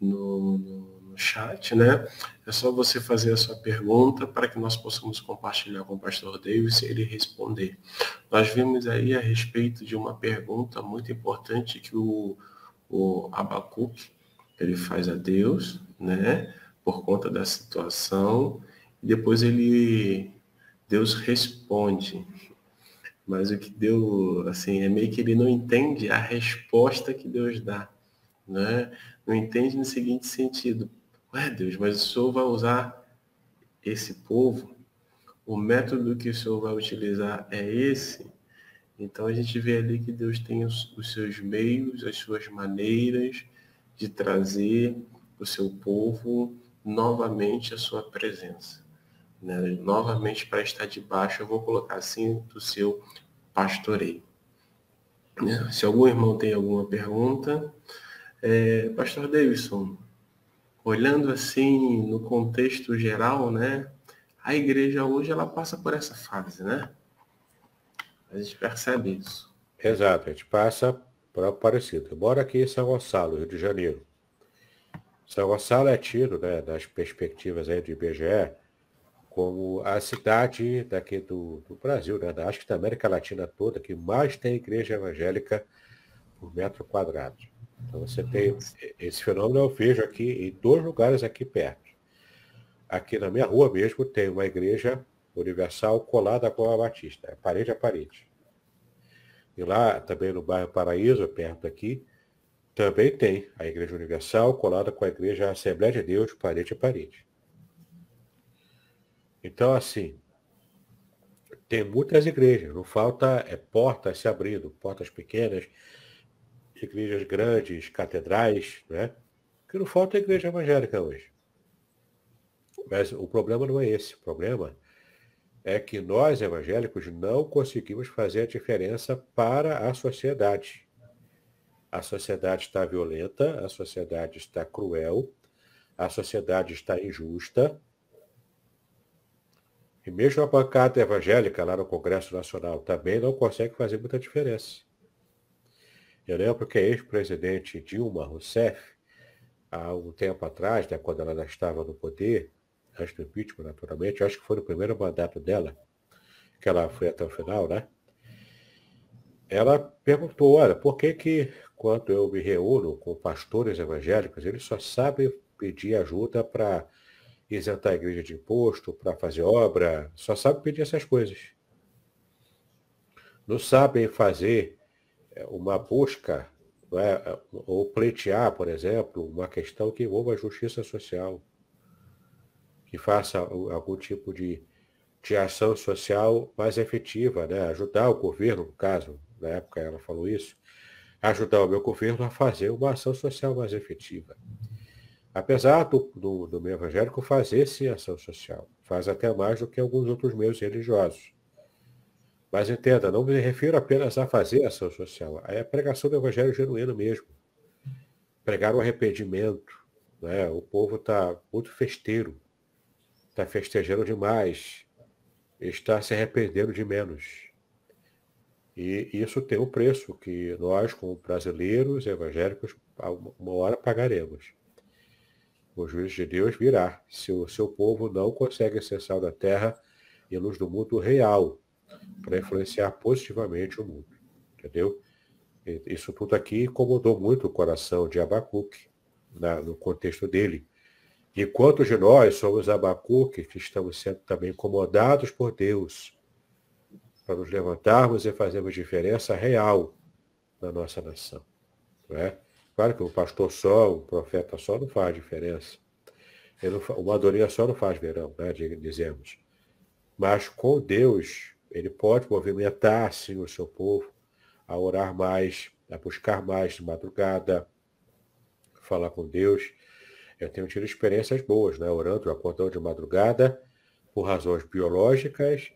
no, no, no, chat, né? É só você fazer a sua pergunta para que nós possamos compartilhar com o pastor Davis e ele responder. Nós vimos aí a respeito de uma pergunta muito importante que o, o Abacuque ele faz a Deus, né? Por conta da situação, e depois ele Deus responde. Mas o que deu, assim, é meio que ele não entende a resposta que Deus dá, né? Não entende no seguinte sentido: Ué, Deus, mas o Senhor vai usar esse povo o método que o Senhor vai utilizar é esse, então a gente vê ali que Deus tem os, os seus meios, as suas maneiras de trazer o seu povo novamente à sua presença. Né? Novamente para estar debaixo, eu vou colocar assim, do seu pastoreio. Né? Se algum irmão tem alguma pergunta, é, Pastor Davidson, olhando assim no contexto geral, né, a igreja hoje ela passa por essa fase, né? A gente percebe isso. Exato, a gente passa por algo parecido. Eu moro aqui em São Gonçalo, Rio de Janeiro. São Gonçalo é tido, né, das perspectivas aí do IBGE, como a cidade daqui do, do Brasil, né, acho que da América Latina toda, que mais tem igreja evangélica por metro quadrado. Então você tem esse fenômeno eu vejo aqui em dois lugares aqui perto. Aqui na minha rua mesmo tem uma igreja universal colada com a Batista, é parede a parede. E lá também no bairro Paraíso, perto daqui, também tem a Igreja Universal colada com a Igreja Assembleia de Deus, parede a parede. Então, assim, tem muitas igrejas, não falta é, portas se abrindo, portas pequenas, igrejas grandes, catedrais, né? Que não falta igreja evangélica hoje. Mas o problema não é esse. O problema é que nós, evangélicos, não conseguimos fazer a diferença para a sociedade. A sociedade está violenta, a sociedade está cruel, a sociedade está injusta. E mesmo a bancada evangélica lá no Congresso Nacional também não consegue fazer muita diferença. Eu lembro que a ex-presidente Dilma Rousseff, há um tempo atrás, né, quando ela estava no poder, antes do impeachment, naturalmente, acho que foi no primeiro mandato dela, que ela foi até o final, né? Ela perguntou, olha, por que que quando eu me reúno com pastores evangélicos, eles só sabem pedir ajuda para isentar a igreja de imposto, para fazer obra, só sabem pedir essas coisas. Não sabem fazer é, uma busca, é? ou pleitear, por exemplo, uma questão que envolva a justiça social, que faça algum tipo de, de ação social mais efetiva, né? ajudar o governo, no caso, na época ela falou isso, ajudar o meu governo a fazer uma ação social mais efetiva. Apesar do, do, do meu evangélico fazer sim ação social, faz até mais do que alguns outros meios religiosos. Mas entenda, não me refiro apenas a fazer ação social, é a pregação do evangelho genuíno mesmo. Pregar o arrependimento. Né? O povo está muito festeiro, está festejando demais, está se arrependendo de menos. E isso tem um preço que nós, como brasileiros evangélicos, uma hora pagaremos. O juiz de Deus virá se o seu povo não consegue ser sal da terra e luz do mundo real para influenciar positivamente o mundo. Entendeu? Isso tudo aqui incomodou muito o coração de Abacuque, na, no contexto dele. E quantos de nós somos Abacuque que estamos sendo também incomodados por Deus para nos levantarmos e fazermos diferença real na nossa nação. Não é? Claro que um pastor só, um profeta só não faz diferença. Não, uma adoria só não faz verão, né, dizemos. Mas com Deus, ele pode movimentar, sim, o seu povo a orar mais, a buscar mais de madrugada, falar com Deus. Eu tenho tido experiências boas, né? Orando, acordando de madrugada, por razões biológicas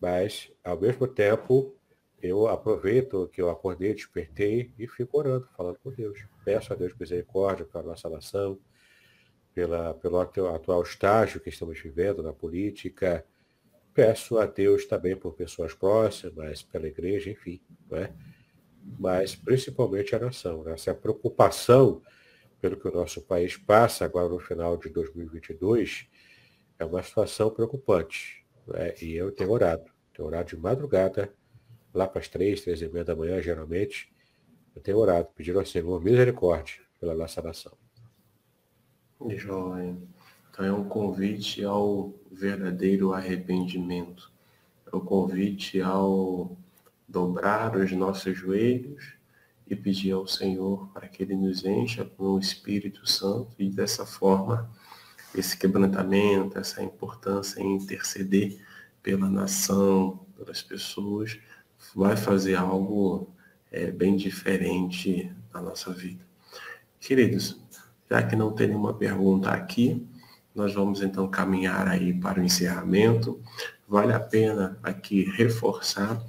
mas, ao mesmo tempo, eu aproveito que eu acordei, despertei e fico orando, falando com Deus. Peço a Deus misericórdia pela nossa nação, pela, pelo atual estágio que estamos vivendo na política. Peço a Deus também por pessoas próximas, pela igreja, enfim. é? Mas principalmente a nação. Né? Essa preocupação pelo que o nosso país passa agora no final de 2022 é uma situação preocupante. É, e eu tenho orado. Tenho orado de madrugada, lá para as três, três e meia da manhã, geralmente. Eu tenho orado, pedindo ao Senhor misericórdia pela nossa nação. Então é um convite ao verdadeiro arrependimento. É um convite ao dobrar os nossos joelhos e pedir ao Senhor para que Ele nos encha com o Espírito Santo e dessa forma esse quebrantamento, essa importância em interceder pela nação, pelas pessoas, vai fazer algo é, bem diferente na nossa vida. Queridos, já que não tem nenhuma pergunta aqui, nós vamos então caminhar aí para o encerramento. Vale a pena aqui reforçar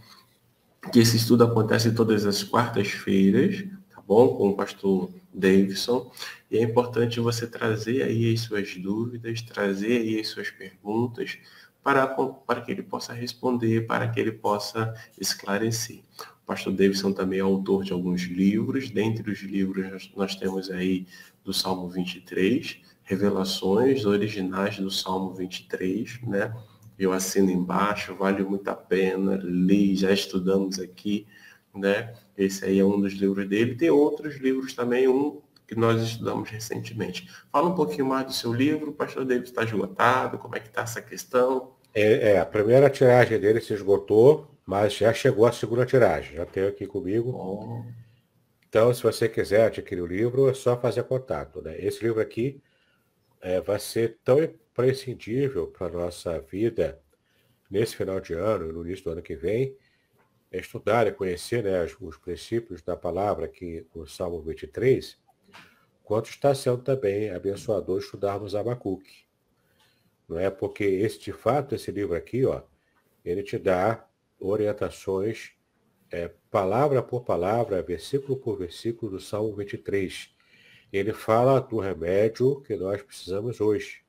que esse estudo acontece todas as quartas-feiras, tá bom? Com o pastor Davidson. E é importante você trazer aí as suas dúvidas, trazer aí as suas perguntas, para, para que ele possa responder, para que ele possa esclarecer. O pastor Davidson também é autor de alguns livros, dentre os livros nós, temos aí do Salmo 23, revelações originais do Salmo 23, né? Eu assino embaixo, vale muito a pena, li, já estudamos aqui, né? Esse aí é um dos livros dele. Tem outros livros também, um que nós estudamos recentemente. Fala um pouquinho mais do seu livro, o pastor David está esgotado, como é que está essa questão? É, é, a primeira tiragem dele se esgotou, mas já chegou a segunda tiragem, já tem aqui comigo. Oh. Então, se você quiser adquirir o livro, é só fazer contato. Né? Esse livro aqui é, vai ser tão imprescindível para a nossa vida nesse final de ano e no início do ano que vem, é estudar e conhecer né, os princípios da palavra aqui no Salmo 23, quanto está sendo também abençoador estudarmos Abacuque. Não é porque esse, de fato, esse livro aqui, ó, ele te dá orientações é, palavra por palavra, versículo por versículo do Salmo 23. Ele fala do remédio que nós precisamos hoje,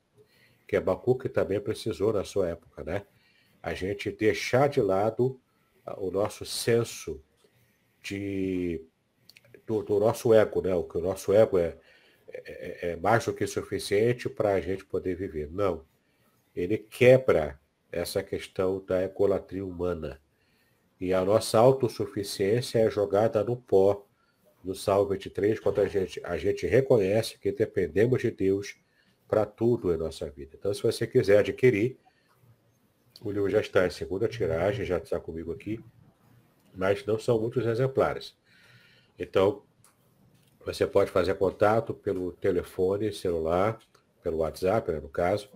que Abacuque também precisou na sua época, né? A gente deixar de lado o nosso senso de, do, do nosso ego, né? O que o nosso ego é, é, é mais do que suficiente para a gente poder viver. Não. Ele quebra essa questão da egolatria humana. E a nossa autossuficiência é jogada no pó no Salmo 23, quando a gente, a gente reconhece que dependemos de Deus para tudo em nossa vida. Então, se você quiser adquirir, o livro já está em segunda tiragem, já está comigo aqui, mas não são muitos exemplares. Então, você pode fazer contato pelo telefone celular, pelo WhatsApp, né, no caso,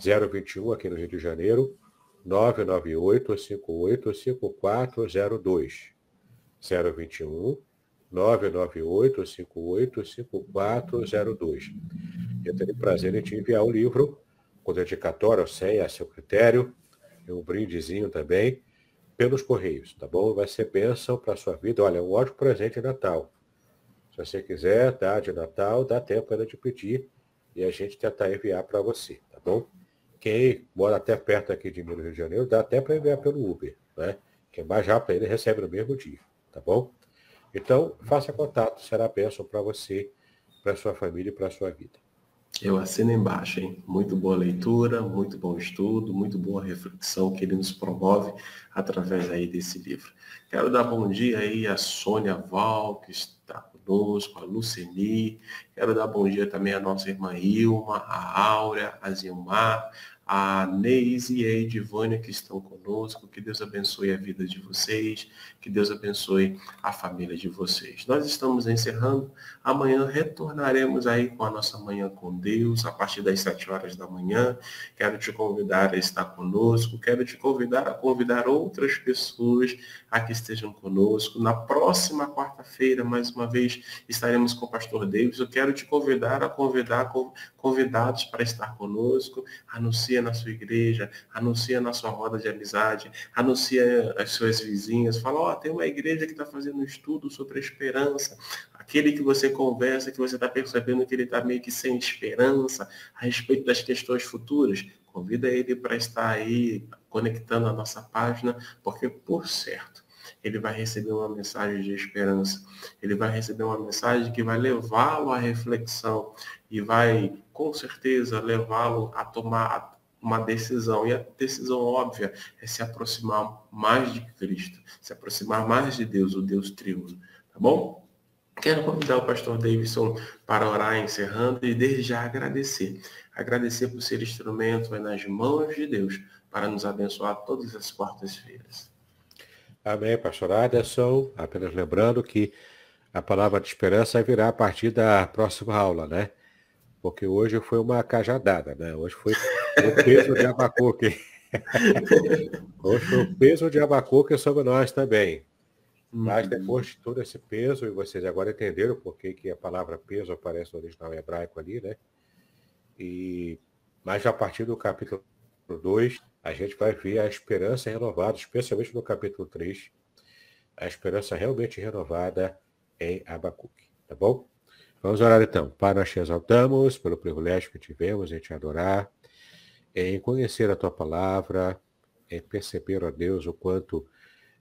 021 aqui no Rio de Janeiro, 998-58-5402. 021 998-58-5402. Eu terei prazer em te enviar o livro com dedicatória, sei, a seu critério, um brindezinho também, pelos Correios, tá bom? Vai ser bênção para a sua vida. Olha, um ótimo presente de Natal. Se você quiser dar de Natal, dá tempo ainda de pedir e a gente tentar enviar para você, tá bom? Quem mora até perto aqui de Minas Rio de Janeiro, dá até para enviar pelo Uber, né? Quem mais rápido ele recebe no mesmo dia, tá bom? Então, faça contato, será bênção para você, para sua família e para sua vida. Eu assino embaixo, hein? Muito boa leitura, muito bom estudo, muito boa reflexão que ele nos promove através aí desse livro. Quero dar bom dia aí a Sônia Val, que está conosco, a Luceni. Quero dar bom dia também à nossa irmã Ilma, a Áurea, a Zilmar, a Neise e a Edivânia que estão conosco. Que Deus abençoe a vida de vocês, que Deus abençoe a família de vocês. Nós estamos encerrando. Amanhã retornaremos aí com a nossa manhã com Deus, a partir das 7 horas da manhã. Quero te convidar a estar conosco, quero te convidar a convidar outras pessoas a que estejam conosco. Na próxima quarta-feira, mais uma vez, estaremos com o pastor Davis. Eu quero te convidar a convidar convidados para estar conosco. Anuncia na sua igreja, anuncia na sua roda de amizade, anuncia as suas vizinhas. Fala, ó, oh, tem uma igreja que está fazendo um estudo sobre a esperança. Aquele que você conversa, que você está percebendo que ele está meio que sem esperança a respeito das questões futuras. Convida ele para estar aí conectando a nossa página, porque, por certo, ele vai receber uma mensagem de esperança. Ele vai receber uma mensagem que vai levá-lo à reflexão e vai, com certeza, levá-lo a tomar uma decisão. E a decisão óbvia é se aproximar mais de Cristo, se aproximar mais de Deus, o Deus triuno. Tá bom? Quero convidar o pastor Davidson para orar encerrando e desde já agradecer. Agradecer por ser instrumento nas mãos de Deus para nos abençoar todas as quartas-feiras. Amém, pastor Aderson. Apenas lembrando que a palavra de esperança virá a partir da próxima aula, né? Porque hoje foi uma cajadada, né? Hoje foi o peso de Abacuque. Hoje o peso de Abacuque sobre nós também. Mas uhum. depois de todo esse peso, e vocês agora entenderam por que, que a palavra peso aparece no original hebraico ali, né? E, mas a partir do capítulo 2, a gente vai ver a esperança renovada, especialmente no capítulo 3, a esperança realmente renovada em Abacuque. Tá bom? Vamos orar então. Pai, nós te exaltamos pelo privilégio que tivemos em te adorar, em conhecer a tua palavra, em perceber, ó Deus, o quanto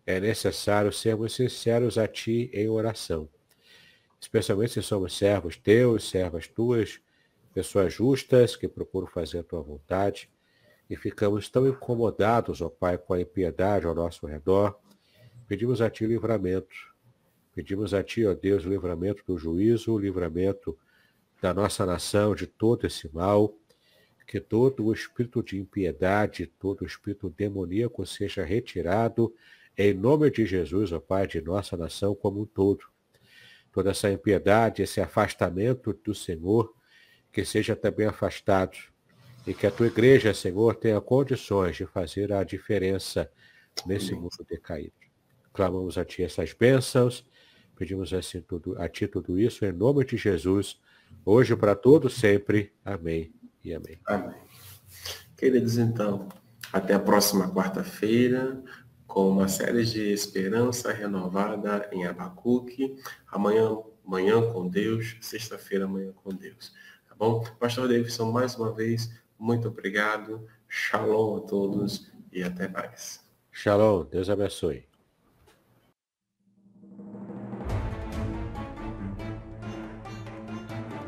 é necessário sermos sinceros a Ti em oração. Especialmente se somos servos teus, servas tuas, pessoas justas que procuram fazer a tua vontade e ficamos tão incomodados, ó Pai, com a impiedade ao nosso redor. Pedimos a Ti livramento. Pedimos a Ti, ó Deus, o livramento do juízo, o livramento da nossa nação de todo esse mal. Que todo o espírito de impiedade, todo o espírito demoníaco seja retirado em nome de Jesus, ó Pai, de nossa nação como um todo. Toda essa impiedade, esse afastamento do Senhor, que seja também afastado. E que a tua igreja, Senhor, tenha condições de fazer a diferença nesse mundo decaído. Clamamos a Ti essas bênçãos, pedimos assim tudo, a Ti tudo isso, em nome de Jesus, hoje para todos sempre. Amém e amém. Amém. Queridos, então, até a próxima quarta-feira com uma série de esperança renovada em Abacuque. Amanhã, manhã com Deus, sexta-feira, amanhã com Deus. Tá bom? Pastor Davidson, mais uma vez, muito obrigado. Shalom a todos e até mais. Shalom, Deus abençoe.